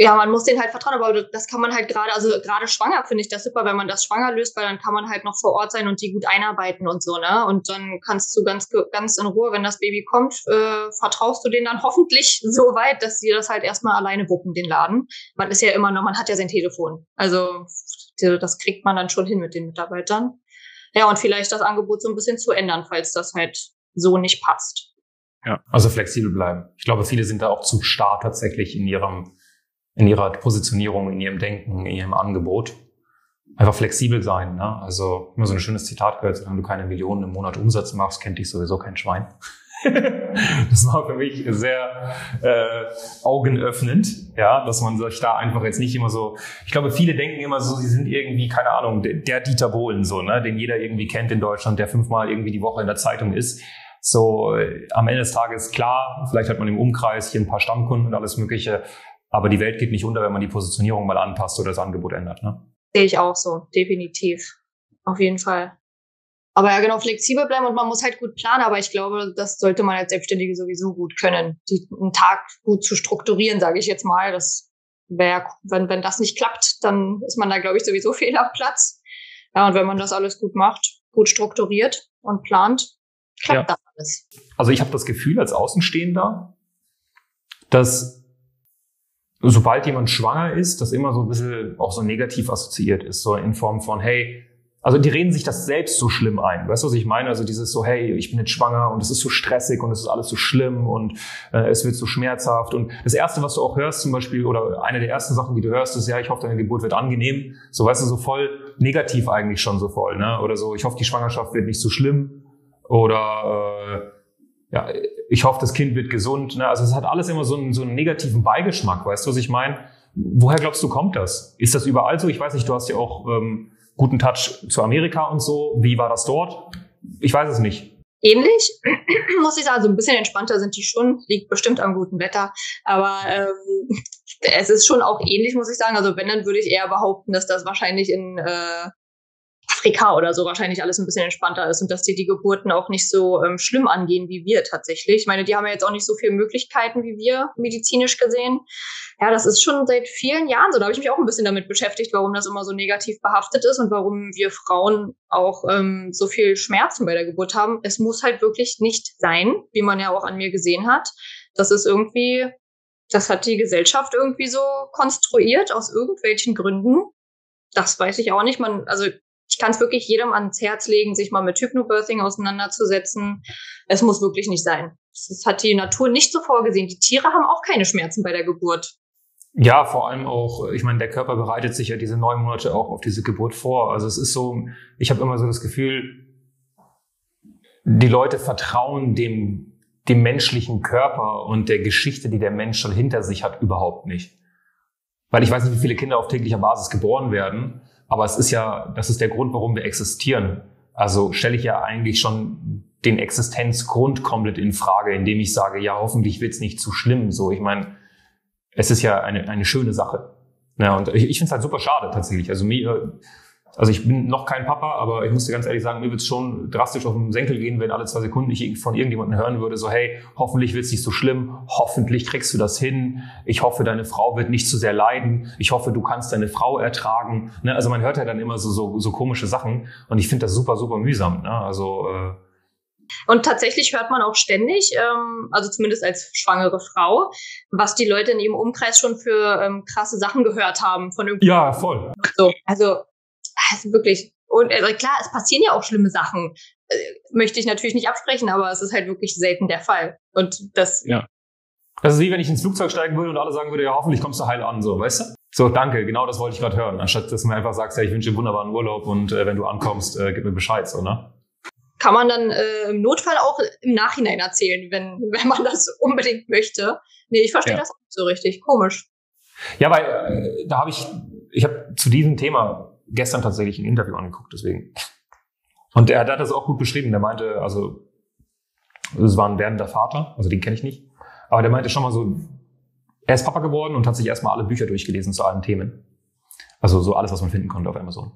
Ja, man muss denen halt vertrauen, aber das kann man halt gerade, also gerade schwanger finde ich das super, wenn man das schwanger löst, weil dann kann man halt noch vor Ort sein und die gut einarbeiten und so, ne? Und dann kannst du ganz, ganz in Ruhe, wenn das Baby kommt, äh, vertraust du denen dann hoffentlich [laughs] so weit, dass sie das halt erstmal alleine wuppen, den Laden. Man ist ja immer noch, man hat ja sein Telefon. Also das kriegt man dann schon hin mit den Mitarbeitern. Ja, und vielleicht das Angebot so ein bisschen zu ändern, falls das halt so nicht passt. Ja. Also flexibel bleiben. Ich glaube, viele sind da auch zu starr tatsächlich in ihrem, in ihrer Positionierung, in ihrem Denken, in ihrem Angebot. Einfach flexibel sein. Ne? Also immer so ein schönes Zitat gehört, solange du keine Millionen im Monat Umsatz machst, kennt dich sowieso kein Schwein. [laughs] das war für mich sehr äh, augenöffnend, ja, dass man sich da einfach jetzt nicht immer so. Ich glaube, viele denken immer so, sie sind irgendwie keine Ahnung, der, der Dieter Bohlen so, ne, den jeder irgendwie kennt in Deutschland, der fünfmal irgendwie die Woche in der Zeitung ist. So äh, am Ende des Tages klar, vielleicht hat man im Umkreis hier ein paar Stammkunden und alles Mögliche, aber die Welt geht nicht unter, wenn man die Positionierung mal anpasst oder das Angebot ändert. Ne? Sehe ich auch so, definitiv. Auf jeden Fall. Aber ja, genau, flexibel bleiben und man muss halt gut planen, aber ich glaube, das sollte man als Selbstständige sowieso gut können, die, einen Tag gut zu strukturieren, sage ich jetzt mal. Das wäre, wenn, wenn das nicht klappt, dann ist man da, glaube ich, sowieso [laughs] fehl am Platz. Ja, und wenn man das alles gut macht, gut strukturiert und plant, klappt Ja. das alles. Also ich habe das Gefühl als Außenstehender, dass sobald jemand schwanger ist, das immer so ein bisschen auch so negativ assoziiert ist, so in Form von, hey, also die reden sich das selbst so schlimm ein. Weißt du, was ich meine? Also dieses so, hey, ich bin jetzt schwanger und es ist so stressig und es ist alles so schlimm und äh, es wird so schmerzhaft. Und das Erste, was du auch hörst zum Beispiel, oder eine der ersten Sachen, die du hörst, ist, ja, ich hoffe, deine Geburt wird angenehm. So, weißt du, so voll negativ eigentlich schon so voll. Ne? Oder so, ich hoffe, die Schwangerschaft wird nicht so schlimm. Oder äh, ja, ich hoffe, das Kind wird gesund. Ne? Also es hat alles immer so einen, so einen negativen Beigeschmack, weißt du, was ich meine? Woher glaubst du, kommt das? Ist das überall so? Ich weiß nicht, du hast ja auch ähm, guten Touch zu Amerika und so. Wie war das dort? Ich weiß es nicht. ähnlich, [clears throat] muss ich sagen. Also ein bisschen entspannter sind die schon, liegt bestimmt am guten Wetter. Aber ähm, [laughs] es ist schon auch ähnlich, muss ich sagen. Also wenn, dann würde ich eher behaupten, dass das wahrscheinlich in äh, Afrika oder so wahrscheinlich alles ein bisschen entspannter ist und dass die die Geburten auch nicht so ähm, schlimm angehen wie wir tatsächlich. Ich meine, die haben ja jetzt auch nicht so viele Möglichkeiten wie wir, medizinisch gesehen. Ja, das ist schon seit vielen Jahren so. Da habe ich mich auch ein bisschen damit beschäftigt, warum das immer so negativ behaftet ist und warum wir Frauen auch ähm, so viel Schmerzen bei der Geburt haben. Es muss halt wirklich nicht sein, wie man ja auch an mir gesehen hat. Das ist irgendwie, das hat die Gesellschaft irgendwie so konstruiert aus irgendwelchen Gründen. Das weiß ich auch nicht. Man, also ich kann es wirklich jedem ans Herz legen, sich mal mit Hypnobirthing auseinanderzusetzen. Es muss wirklich nicht sein. Das hat die Natur nicht so vorgesehen. Die Tiere haben auch keine Schmerzen bei der Geburt. Ja, vor allem auch, ich meine, der Körper bereitet sich ja diese neun Monate auch auf diese Geburt vor. Also es ist so, ich habe immer so das Gefühl, die Leute vertrauen dem, dem menschlichen Körper und der Geschichte, die der Mensch schon hinter sich hat, überhaupt nicht. Weil ich weiß nicht, wie viele Kinder auf täglicher Basis geboren werden, aber es ist ja, das ist der Grund, warum wir existieren. Also stelle ich ja eigentlich schon den Existenzgrund komplett in Frage, indem ich sage, ja, hoffentlich wird's nicht zu schlimm. So, ich meine, es ist ja eine, eine schöne Sache. Ja, und ich, ich finde es halt super schade tatsächlich. Also mir, also ich bin noch kein Papa, aber ich muss dir ganz ehrlich sagen, mir wird es schon drastisch auf den Senkel gehen, wenn alle zwei Sekunden ich von irgendjemandem hören würde, so hey, hoffentlich wird es nicht so schlimm, hoffentlich kriegst du das hin, ich hoffe, deine Frau wird nicht zu sehr leiden, ich hoffe, du kannst deine Frau ertragen. Ne? Also man hört ja dann immer so, so, so komische Sachen und ich finde das super, super mühsam. Ne? Also äh, und tatsächlich hört man auch ständig, ähm, also zumindest als schwangere Frau, was die Leute in ihrem Umkreis schon für ähm, krasse Sachen gehört haben von irgendwie. Ja, voll. So, also, also wirklich. Und also klar, es passieren ja auch schlimme Sachen. Äh, möchte ich natürlich nicht absprechen, aber es ist halt wirklich selten der Fall. Und das. Ja. Das ist wie wenn ich ins Flugzeug steigen würde und alle sagen würde, ja, hoffentlich kommst du heil an, so, weißt du? So, danke, genau das wollte ich gerade hören. Anstatt dass du mir einfach sagst, ja, ich wünsche dir wunderbaren Urlaub und äh, wenn du ankommst, äh, gib mir Bescheid, so, ne? kann man dann äh, im Notfall auch im Nachhinein erzählen, wenn, [laughs] wenn man das unbedingt möchte. Nee, ich verstehe ja. das auch so richtig. Komisch. Ja, weil äh, da habe ich, ich habe zu diesem Thema gestern tatsächlich ein Interview angeguckt, deswegen. Und er, hat das auch gut beschrieben. Der meinte, also es war ein werdender Vater, also den kenne ich nicht. Aber der meinte schon mal so, er ist Papa geworden und hat sich erstmal alle Bücher durchgelesen zu allen Themen. Also so alles, was man finden konnte auf Amazon.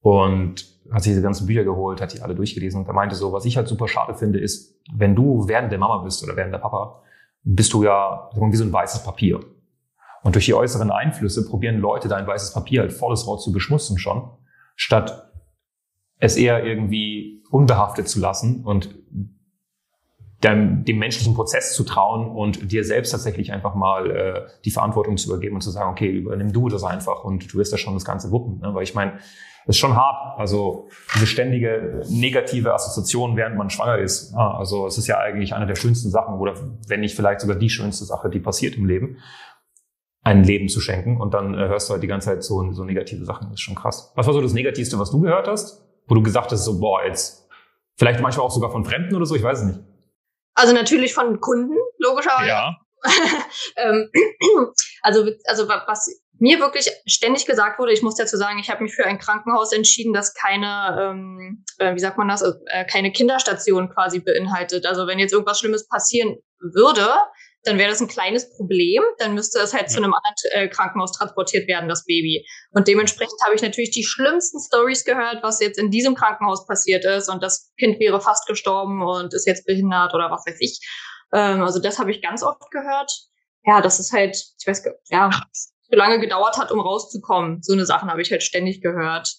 Und hat sich diese ganzen Bücher geholt, hat die alle durchgelesen und er meinte so, was ich halt super schade finde, ist, wenn du während der Mama bist oder während der Papa, bist du ja wie so ein weißes Papier. Und durch die äußeren Einflüsse probieren Leute dein weißes Papier halt volles Rot zu beschmutzen schon, statt es eher irgendwie unbehaftet zu lassen und dem, dem menschlichen Prozess zu trauen und dir selbst tatsächlich einfach mal äh, die Verantwortung zu übergeben und zu sagen, okay, übernimm du das einfach und du wirst ja schon das Ganze wuppen. Ne? Weil ich meine, ist schon hart. Also diese ständige negative Assoziation, während man schwanger ist. Also es ist ja eigentlich eine der schönsten Sachen oder wenn nicht vielleicht sogar die schönste Sache, die passiert im Leben, ein Leben zu schenken. Und dann äh, hörst du halt die ganze Zeit so, so negative Sachen. Das ist schon krass. Was war so das Negativste, was du gehört hast? Wo du gesagt hast, so, boah, jetzt, vielleicht manchmal auch sogar von Fremden oder so, ich weiß es nicht. Also natürlich von Kunden, logischerweise. Ja. [laughs] ähm, also, also was mir wirklich ständig gesagt wurde, ich muss dazu sagen, ich habe mich für ein Krankenhaus entschieden, das keine, ähm, äh, wie sagt man das, äh, keine Kinderstation quasi beinhaltet. Also wenn jetzt irgendwas Schlimmes passieren würde, dann wäre das ein kleines Problem. Dann müsste es halt ja. zu einem anderen äh, Krankenhaus transportiert werden, das Baby. Und dementsprechend habe ich natürlich die schlimmsten Stories gehört, was jetzt in diesem Krankenhaus passiert ist. Und das Kind wäre fast gestorben und ist jetzt behindert oder was weiß ich. Ähm, also das habe ich ganz oft gehört. Ja, das ist halt, ich weiß, ja, so lange gedauert hat, um rauszukommen. So eine Sachen habe ich halt ständig gehört.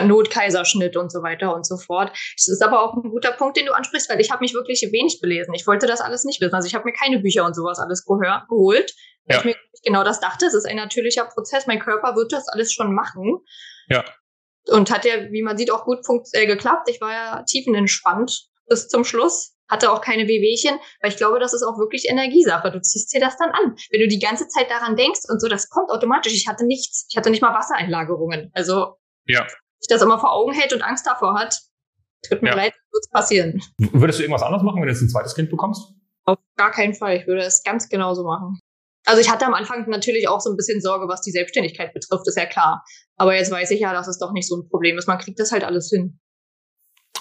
Dann Notkaiserschnitt und so weiter und so fort. Das ist aber auch ein guter Punkt, den du ansprichst, weil ich habe mich wirklich wenig belesen. Ich wollte das alles nicht wissen. Also ich habe mir keine Bücher und sowas alles geholt, weil ja. ich mir genau das dachte. Es ist ein natürlicher Prozess. Mein Körper wird das alles schon machen. Ja. Und hat ja, wie man sieht, auch gut äh, geklappt. Ich war ja tiefenentspannt bis zum Schluss hatte auch keine Wehwehchen, weil ich glaube, das ist auch wirklich Energiesache. Du ziehst dir das dann an. Wenn du die ganze Zeit daran denkst und so, das kommt automatisch. Ich hatte nichts. Ich hatte nicht mal Wassereinlagerungen. Also, ja. Sich das immer vor Augen hält und Angst davor hat, tut mir ja. leid, wird passieren. Würdest du irgendwas anderes machen, wenn du jetzt ein zweites Kind bekommst? Auf gar keinen Fall. Ich würde es ganz genauso machen. Also ich hatte am Anfang natürlich auch so ein bisschen Sorge, was die Selbstständigkeit betrifft, ist ja klar. Aber jetzt weiß ich ja, dass es doch nicht so ein Problem ist. Man kriegt das halt alles hin.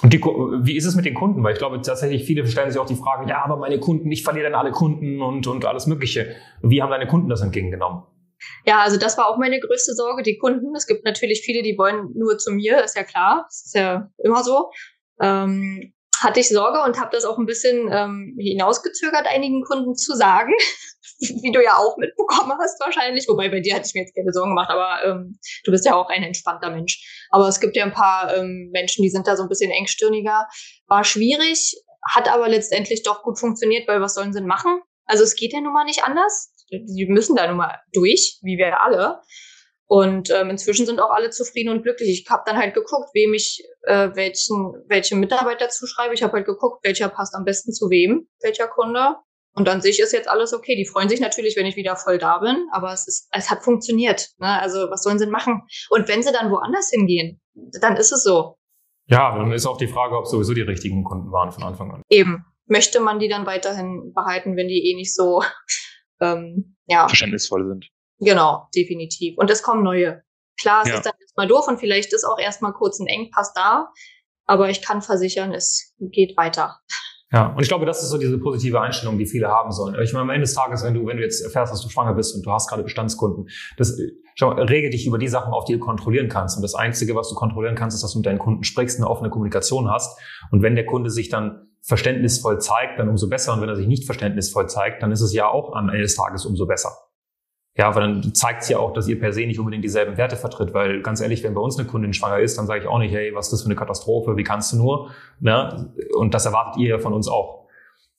Und die, wie ist es mit den Kunden? Weil ich glaube tatsächlich, viele stellen sich auch die Frage, ja, aber meine Kunden, ich verliere dann alle Kunden und, und alles Mögliche. Wie haben deine Kunden das entgegengenommen? Ja, also das war auch meine größte Sorge, die Kunden. Es gibt natürlich viele, die wollen nur zu mir, ist ja klar, ist ja immer so. Ähm, hatte ich Sorge und habe das auch ein bisschen ähm, hinausgezögert, einigen Kunden zu sagen, [laughs] wie du ja auch mitbekommen hast wahrscheinlich. Wobei bei dir hatte ich mir jetzt keine Sorgen gemacht, aber ähm, du bist ja auch ein entspannter Mensch. Aber es gibt ja ein paar ähm, Menschen, die sind da so ein bisschen engstirniger. War schwierig, hat aber letztendlich doch gut funktioniert, weil was sollen sie denn machen? Also es geht ja nun mal nicht anders. Die müssen da nun mal durch, wie wir alle. Und ähm, inzwischen sind auch alle zufrieden und glücklich. Ich habe dann halt geguckt, wem ich äh, welchen, welche Mitarbeiter zuschreibe. Ich habe halt geguckt, welcher passt am besten zu wem, welcher Kunde. Und an sich ist jetzt alles okay. Die freuen sich natürlich, wenn ich wieder voll da bin, aber es ist, es hat funktioniert. Ne? Also was sollen sie denn machen? Und wenn sie dann woanders hingehen, dann ist es so. Ja, dann ist auch die Frage, ob sowieso die richtigen Kunden waren von Anfang an. Eben. Möchte man die dann weiterhin behalten, wenn die eh nicht so ähm, ja. verständnisvoll sind? Genau, definitiv. Und es kommen neue. Klar, es ja. ist dann erstmal doof und vielleicht ist auch erstmal kurz ein Engpass da. Aber ich kann versichern, es geht weiter. Ja, und ich glaube, das ist so diese positive Einstellung, die viele haben sollen. Ich meine, am Ende des Tages, wenn du, wenn du jetzt erfährst, dass du schwanger bist und du hast gerade Bestandskunden, das, schau, rege dich über die Sachen auf, die du kontrollieren kannst. Und das Einzige, was du kontrollieren kannst, ist, dass du mit deinen Kunden sprichst, eine offene Kommunikation hast. Und wenn der Kunde sich dann verständnisvoll zeigt, dann umso besser. Und wenn er sich nicht verständnisvoll zeigt, dann ist es ja auch am Ende des Tages umso besser. Ja, weil dann zeigt es ja auch, dass ihr per se nicht unbedingt dieselben Werte vertritt, weil ganz ehrlich, wenn bei uns eine Kundin schwanger ist, dann sage ich auch nicht, hey, was ist das für eine Katastrophe, wie kannst du nur? Ne? Und das erwartet ihr ja von uns auch.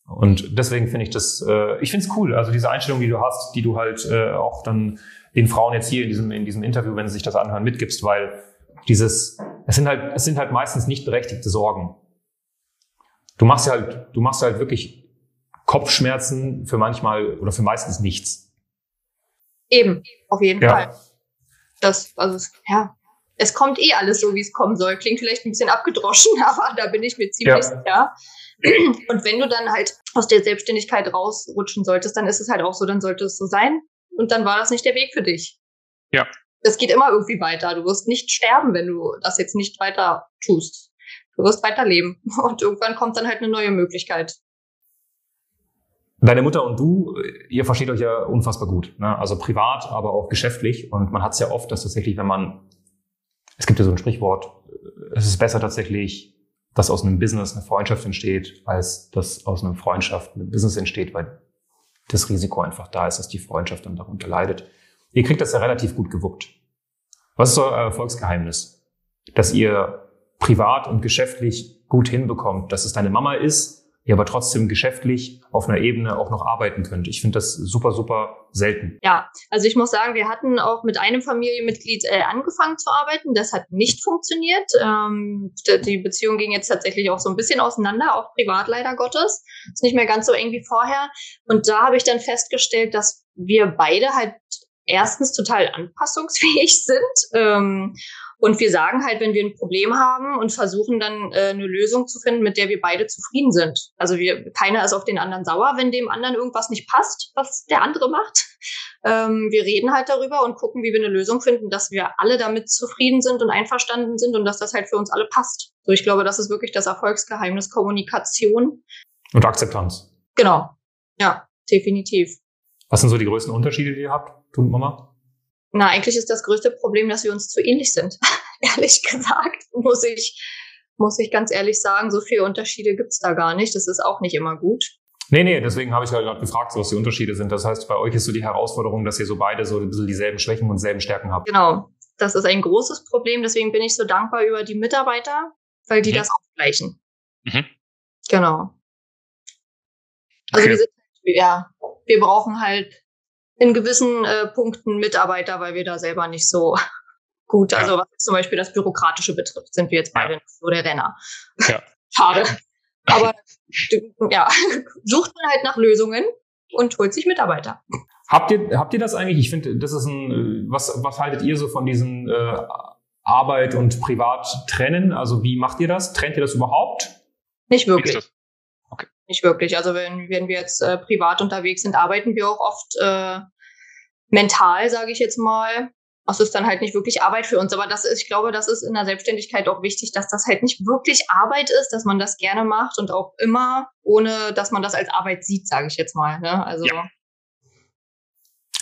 Und deswegen finde ich das, äh, ich finde es cool, also diese Einstellung, die du hast, die du halt äh, auch dann den Frauen jetzt hier in diesem, in diesem Interview, wenn sie sich das anhören, mitgibst, weil dieses, es sind halt, es sind halt meistens nicht berechtigte Sorgen. Du machst ja halt, du machst halt wirklich Kopfschmerzen für manchmal oder für meistens nichts. Eben, auf jeden ja. Fall. Das, also, ja. Es kommt eh alles so, wie es kommen soll. Klingt vielleicht ein bisschen abgedroschen, [laughs] aber da bin ich mir ziemlich ja. sicher. Und wenn du dann halt aus der Selbstständigkeit rausrutschen solltest, dann ist es halt auch so, dann sollte es so sein. Und dann war das nicht der Weg für dich. Ja. Das geht immer irgendwie weiter. Du wirst nicht sterben, wenn du das jetzt nicht weiter tust. Du wirst weiterleben. [laughs] Und irgendwann kommt dann halt eine neue Möglichkeit. Deine Mutter und du, ihr versteht euch ja unfassbar gut. Ne? Also privat, aber auch geschäftlich. Und man hat es ja oft, dass tatsächlich, wenn man, es gibt ja so ein Sprichwort, es ist besser tatsächlich, dass aus einem Business eine Freundschaft entsteht, als dass aus einer Freundschaft ein Business entsteht, weil das Risiko einfach da ist, dass die Freundschaft dann darunter leidet. Ihr kriegt das ja relativ gut gewuppt. Was ist euer Erfolgsgeheimnis? Dass ihr privat und geschäftlich gut hinbekommt, dass es deine Mama ist, ihr aber trotzdem geschäftlich auf einer Ebene auch noch arbeiten könnt. Ich finde das super, super selten. Ja, also ich muss sagen, wir hatten auch mit einem Familienmitglied äh, angefangen zu arbeiten. Das hat nicht funktioniert. Ähm, die Beziehung ging jetzt tatsächlich auch so ein bisschen auseinander, auch privat leider Gottes. Ist nicht mehr ganz so eng wie vorher. Und da habe ich dann festgestellt, dass wir beide halt erstens total anpassungsfähig [laughs] sind ähm, und wir sagen halt, wenn wir ein Problem haben und versuchen dann äh, eine Lösung zu finden, mit der wir beide zufrieden sind. Also wir, keiner ist auf den anderen sauer, wenn dem anderen irgendwas nicht passt, was der andere macht. Ähm, wir reden halt darüber und gucken, wie wir eine Lösung finden, dass wir alle damit zufrieden sind und einverstanden sind und dass das halt für uns alle passt. So, ich glaube, das ist wirklich das Erfolgsgeheimnis Kommunikation. Und Akzeptanz. Genau. Ja, definitiv. Was sind so die größten Unterschiede, die ihr habt, du und Mama? Na, eigentlich ist das größte Problem, dass wir uns zu ähnlich sind. [laughs] ehrlich gesagt, muss ich, muss ich ganz ehrlich sagen, so viele Unterschiede gibt's da gar nicht. Das ist auch nicht immer gut. Nee, nee, deswegen habe ich ja gerade gefragt, was die Unterschiede sind. Das heißt, bei euch ist so die Herausforderung, dass ihr so beide so ein bisschen dieselben Schwächen und selben Stärken habt. Genau. Das ist ein großes Problem. Deswegen bin ich so dankbar über die Mitarbeiter, weil die mhm. das aufgleichen. Mhm. Genau. Also okay. wir sind, ja, wir brauchen halt in gewissen äh, Punkten Mitarbeiter, weil wir da selber nicht so [laughs] gut, ja. also was zum Beispiel das Bürokratische betrifft, sind wir jetzt beide ja. nicht so der Renner. Ja. [laughs] Schade. Aber ja, [laughs] sucht man halt nach Lösungen und holt sich Mitarbeiter. Habt ihr, habt ihr das eigentlich? Ich finde, das ist ein, was, was haltet ihr so von diesen äh, Arbeit und Privat trennen? Also wie macht ihr das? Trennt ihr das überhaupt? Nicht wirklich. Nicht wirklich. Also wenn, wenn wir jetzt äh, privat unterwegs sind, arbeiten wir auch oft äh, mental, sage ich jetzt mal. Das ist dann halt nicht wirklich Arbeit für uns. Aber das ist, ich glaube, das ist in der Selbstständigkeit auch wichtig, dass das halt nicht wirklich Arbeit ist, dass man das gerne macht und auch immer, ohne dass man das als Arbeit sieht, sage ich jetzt mal. Ne? Also ja.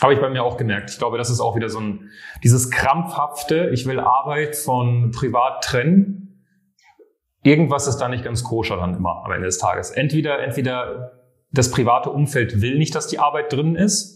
Habe ich bei mir auch gemerkt. Ich glaube, das ist auch wieder so ein, dieses krampfhafte, ich will Arbeit von privat trennen irgendwas ist da nicht ganz koscher dann immer am Ende des Tages. Entweder, entweder das private Umfeld will nicht, dass die Arbeit drin ist,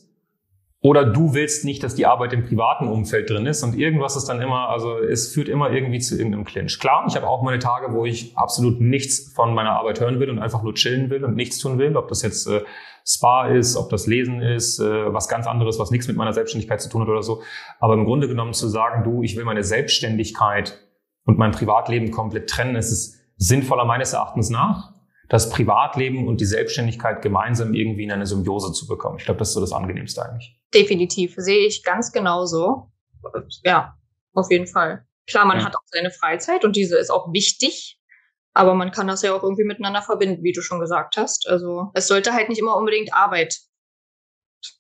oder du willst nicht, dass die Arbeit im privaten Umfeld drin ist und irgendwas ist dann immer, also es führt immer irgendwie zu irgendeinem Clinch. Klar, ich habe auch meine Tage, wo ich absolut nichts von meiner Arbeit hören will und einfach nur chillen will und nichts tun will, ob das jetzt äh, Spa ist, ob das Lesen ist, äh, was ganz anderes, was nichts mit meiner Selbstständigkeit zu tun hat oder so. Aber im Grunde genommen zu sagen, du, ich will meine Selbstständigkeit und mein Privatleben komplett trennen, ist es sinnvoller meines Erachtens nach, das Privatleben und die Selbstständigkeit gemeinsam irgendwie in eine Symbiose zu bekommen. Ich glaube, das ist so das Angenehmste eigentlich. Definitiv, sehe ich ganz genauso. Ja, auf jeden Fall. Klar, man ja. hat auch seine Freizeit und diese ist auch wichtig, aber man kann das ja auch irgendwie miteinander verbinden, wie du schon gesagt hast. Also es sollte halt nicht immer unbedingt Arbeit,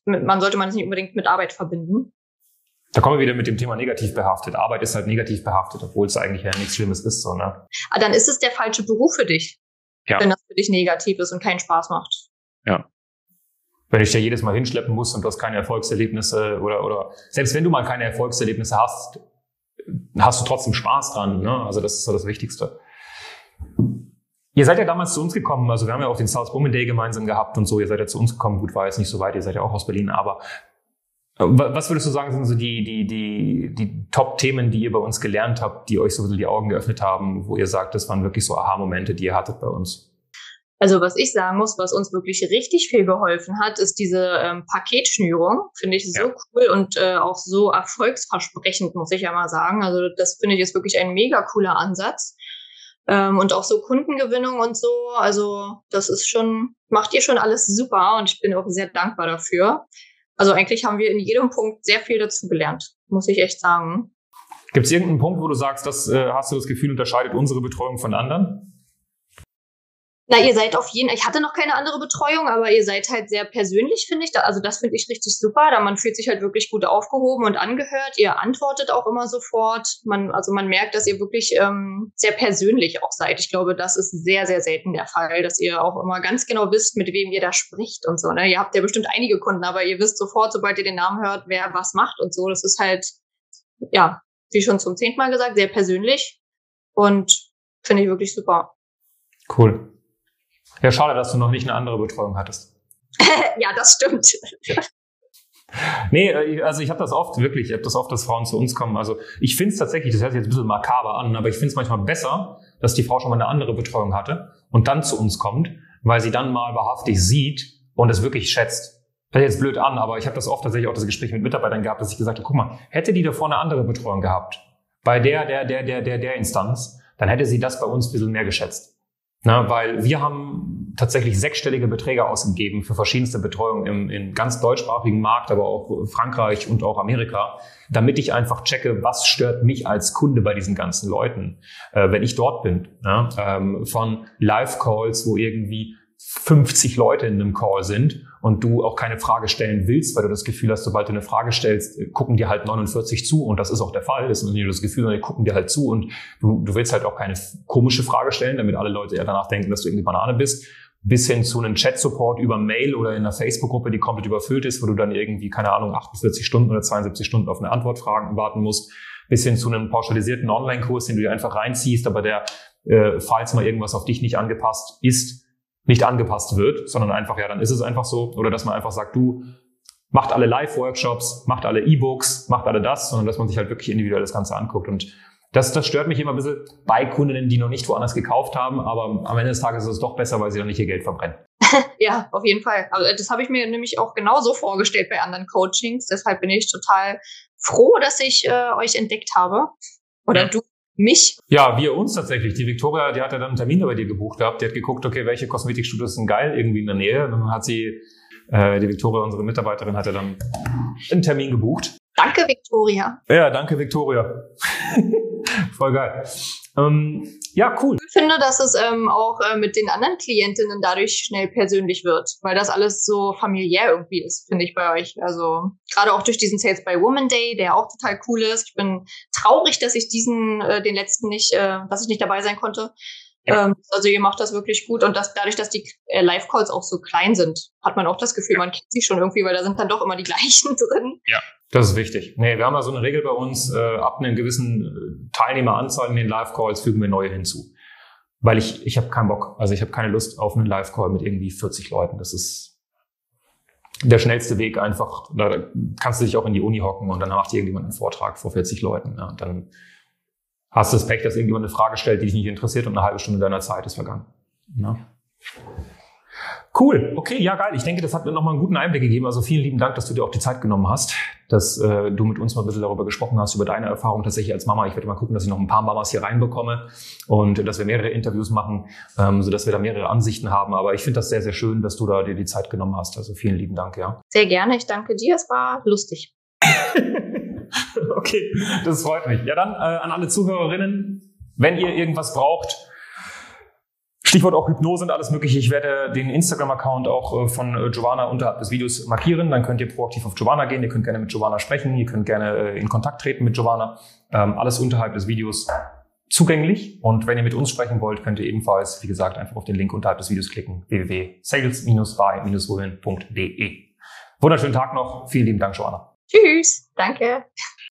man sollte man es nicht unbedingt mit Arbeit verbinden. Da kommen wir wieder mit dem Thema negativ behaftet. Arbeit ist halt negativ behaftet, obwohl es eigentlich ja nichts Schlimmes ist, so, ne? Ah, dann ist es der falsche Beruf für dich. Ja. Wenn das für dich negativ ist und keinen Spaß macht. Ja. Wenn ich dir jedes Mal hinschleppen muss und du hast keine Erfolgserlebnisse oder, oder selbst wenn du mal keine Erfolgserlebnisse hast, hast du trotzdem Spaß dran. Ne? Also das ist so das Wichtigste. Ihr seid ja damals zu uns gekommen, also wir haben ja auch den South Women Day gemeinsam gehabt und so, ihr seid ja zu uns gekommen, gut, war jetzt nicht so weit, ihr seid ja auch aus Berlin, aber was würdest du sagen, sind so die, die, die, die Top-Themen, die ihr bei uns gelernt habt, die euch so ein bisschen die Augen geöffnet haben, wo ihr sagt, das waren wirklich so Aha-Momente, die ihr hattet bei uns? Also was ich sagen muss, was uns wirklich richtig viel geholfen hat, ist diese ähm, Paketschnürung. Finde ich so ja. cool und äh, auch so erfolgsversprechend, muss ich ja mal sagen. Also das finde ich ist wirklich ein mega cooler Ansatz. Ähm, und auch so Kundengewinnung und so. Also das ist schon, macht ihr schon alles super und ich bin auch sehr dankbar dafür. Also eigentlich haben wir in jedem Punkt sehr viel dazu gelernt, muss ich echt sagen. Gibt es irgendeinen Punkt, wo du sagst, das äh, hast du das Gefühl, unterscheidet unsere Betreuung von anderen? Na, ihr seid auf jeden, ich hatte noch keine andere Betreuung, aber ihr seid halt sehr persönlich, finde ich. Also das finde ich richtig super, da man fühlt sich halt wirklich gut aufgehoben und angehört. Ihr antwortet auch immer sofort. Man, also man merkt, dass ihr wirklich ähm, sehr persönlich auch seid. Ich glaube, das ist sehr, sehr selten der Fall, dass ihr auch immer ganz genau wisst, mit wem ihr da spricht und so. Ne? Ihr habt ja bestimmt einige Kunden, aber ihr wisst sofort, sobald ihr den Namen hört, wer was macht und so. Das ist halt, ja, wie schon zum zehnten Mal gesagt, sehr persönlich und finde ich wirklich super. Cool. Ja, schade, dass du noch nicht eine andere Betreuung hattest. [laughs] ja, das stimmt. [laughs] Nee, äh, also ich habe das oft, wirklich, ich habe das oft, dass Frauen zu uns kommen. Also ich finde es tatsächlich, das hört sich jetzt ein bisschen makaber an, aber ich finde es manchmal besser, dass die Frau schon mal eine andere Betreuung hatte und dann zu uns kommt, weil sie dann mal wahrhaftig sieht und es wirklich schätzt. Das ist jetzt blöd an, aber ich habe das oft tatsächlich auch das Gespräch mit Mitarbeitern gehabt, dass ich gesagt habe, guck mal, hätte die davor eine andere Betreuung gehabt, bei der, der, der, der, der, der Instanz, dann hätte sie das bei uns ein bisschen mehr geschätzt. Na, weil wir haben tatsächlich sechsstellige Beträge ausgegeben für verschiedenste Betreuung im, im ganz deutschsprachigen Markt, aber auch Frankreich und auch Amerika, damit ich einfach checke, was stört mich als Kunde bei diesen ganzen Leuten, äh, wenn ich dort bin. Ja? Ähm, von Live-Calls, wo irgendwie 50 Leute in einem Call sind und du auch keine Frage stellen willst, weil du das Gefühl hast, sobald du eine Frage stellst, äh, gucken dir halt 49 zu und das ist auch der Fall. Das ist nicht nur das Gefühl, sondern die gucken dir halt zu und du, du willst halt auch keine komische Frage stellen, damit alle Leute ja danach denken, dass du irgendwie Banane bist. Bis hin zu einem Chat-Support über Mail oder in einer Facebook-Gruppe, die komplett überfüllt ist, wo du dann irgendwie, keine Ahnung, 48 Stunden oder 72 Stunden auf eine Antwort fragen warten musst. Bis hin zu einem pauschalisierten Online-Kurs, den du dir einfach reinziehst, aber der, äh, falls mal irgendwas auf dich nicht angepasst ist, nicht angepasst wird, sondern einfach, ja, dann ist es einfach so. Oder dass man einfach sagt, du, macht alle Live-Workshops, macht alle E-Books, macht alle das, sondern dass man sich halt wirklich individuell das Ganze anguckt. Und das, das stört mich immer ein bisschen bei Kundinnen, die noch nicht woanders gekauft haben, aber am Ende des Tages ist es doch besser, weil sie dann nicht ihr Geld verbrennen. [laughs] ja, auf jeden Fall. Also das habe ich mir nämlich auch genauso vorgestellt bei anderen Coachings. Deshalb bin ich total froh, dass ich äh, euch entdeckt habe. Oder ja. du mich? Ja, wir uns tatsächlich. Die Victoria, die hat ja dann einen Termin bei dir gebucht gehabt. Die hat geguckt, okay, welche Kosmetikstudios sind geil irgendwie in der Nähe. Und dann hat sie, äh, die Victoria, unsere Mitarbeiterin, hat ja dann einen Termin gebucht. Danke, Victoria. Ja, danke, Victoria. [laughs] Voll geil. Ähm, ja, cool. Ich finde, dass es ähm, auch äh, mit den anderen Klientinnen dadurch schnell persönlich wird, weil das alles so familiär irgendwie ist, finde ich bei euch. Also gerade auch durch diesen Sales by Woman Day, der auch total cool ist. Ich bin traurig, dass ich diesen, äh, den letzten nicht, äh, dass ich nicht dabei sein konnte. Ja. Ähm, also ihr macht das wirklich gut und das, dadurch, dass die äh, Live-Calls auch so klein sind, hat man auch das Gefühl, man kennt sich schon irgendwie, weil da sind dann doch immer die [laughs] gleichen drin. Ja. Das ist wichtig. Nee, wir haben ja so eine Regel bei uns, äh, ab einer gewissen äh, Teilnehmeranzahl in den Live-Calls fügen wir neue hinzu. Weil ich, ich habe keinen Bock, also ich habe keine Lust auf einen Live-Call mit irgendwie 40 Leuten. Das ist der schnellste Weg einfach. Da kannst du dich auch in die Uni hocken und dann macht dir irgendjemand einen Vortrag vor 40 Leuten. Ja, und dann hast du das Pech, dass irgendjemand eine Frage stellt, die dich nicht interessiert und eine halbe Stunde deiner Zeit ist vergangen. Ja. Cool, okay, ja geil. Ich denke, das hat mir nochmal einen guten Einblick gegeben. Also vielen lieben Dank, dass du dir auch die Zeit genommen hast, dass äh, du mit uns mal ein bisschen darüber gesprochen hast, über deine Erfahrung tatsächlich als Mama. Ich werde mal gucken, dass ich noch ein paar Mamas hier reinbekomme und dass wir mehrere Interviews machen, ähm, sodass wir da mehrere Ansichten haben. Aber ich finde das sehr, sehr schön, dass du da dir die Zeit genommen hast. Also vielen lieben Dank, ja. Sehr gerne, ich danke dir. Es war lustig. [laughs] okay, das freut mich. Ja, dann äh, an alle Zuhörerinnen, wenn ihr irgendwas braucht, Stichwort auch Hypnose und alles mögliche. Ich werde den Instagram-Account auch äh, von äh, Giovanna unterhalb des Videos markieren. Dann könnt ihr proaktiv auf Giovanna gehen. Ihr könnt gerne mit Giovanna sprechen. Ihr könnt gerne äh, in Kontakt treten mit Giovanna. Ähm, alles unterhalb des Videos zugänglich. Und wenn ihr mit uns sprechen wollt, könnt ihr ebenfalls, wie gesagt, einfach auf den Link unterhalb des Videos klicken. www.sales-by-women.de Wunderschönen Tag noch. Vielen lieben Dank, Joanna. Tschüss. Danke.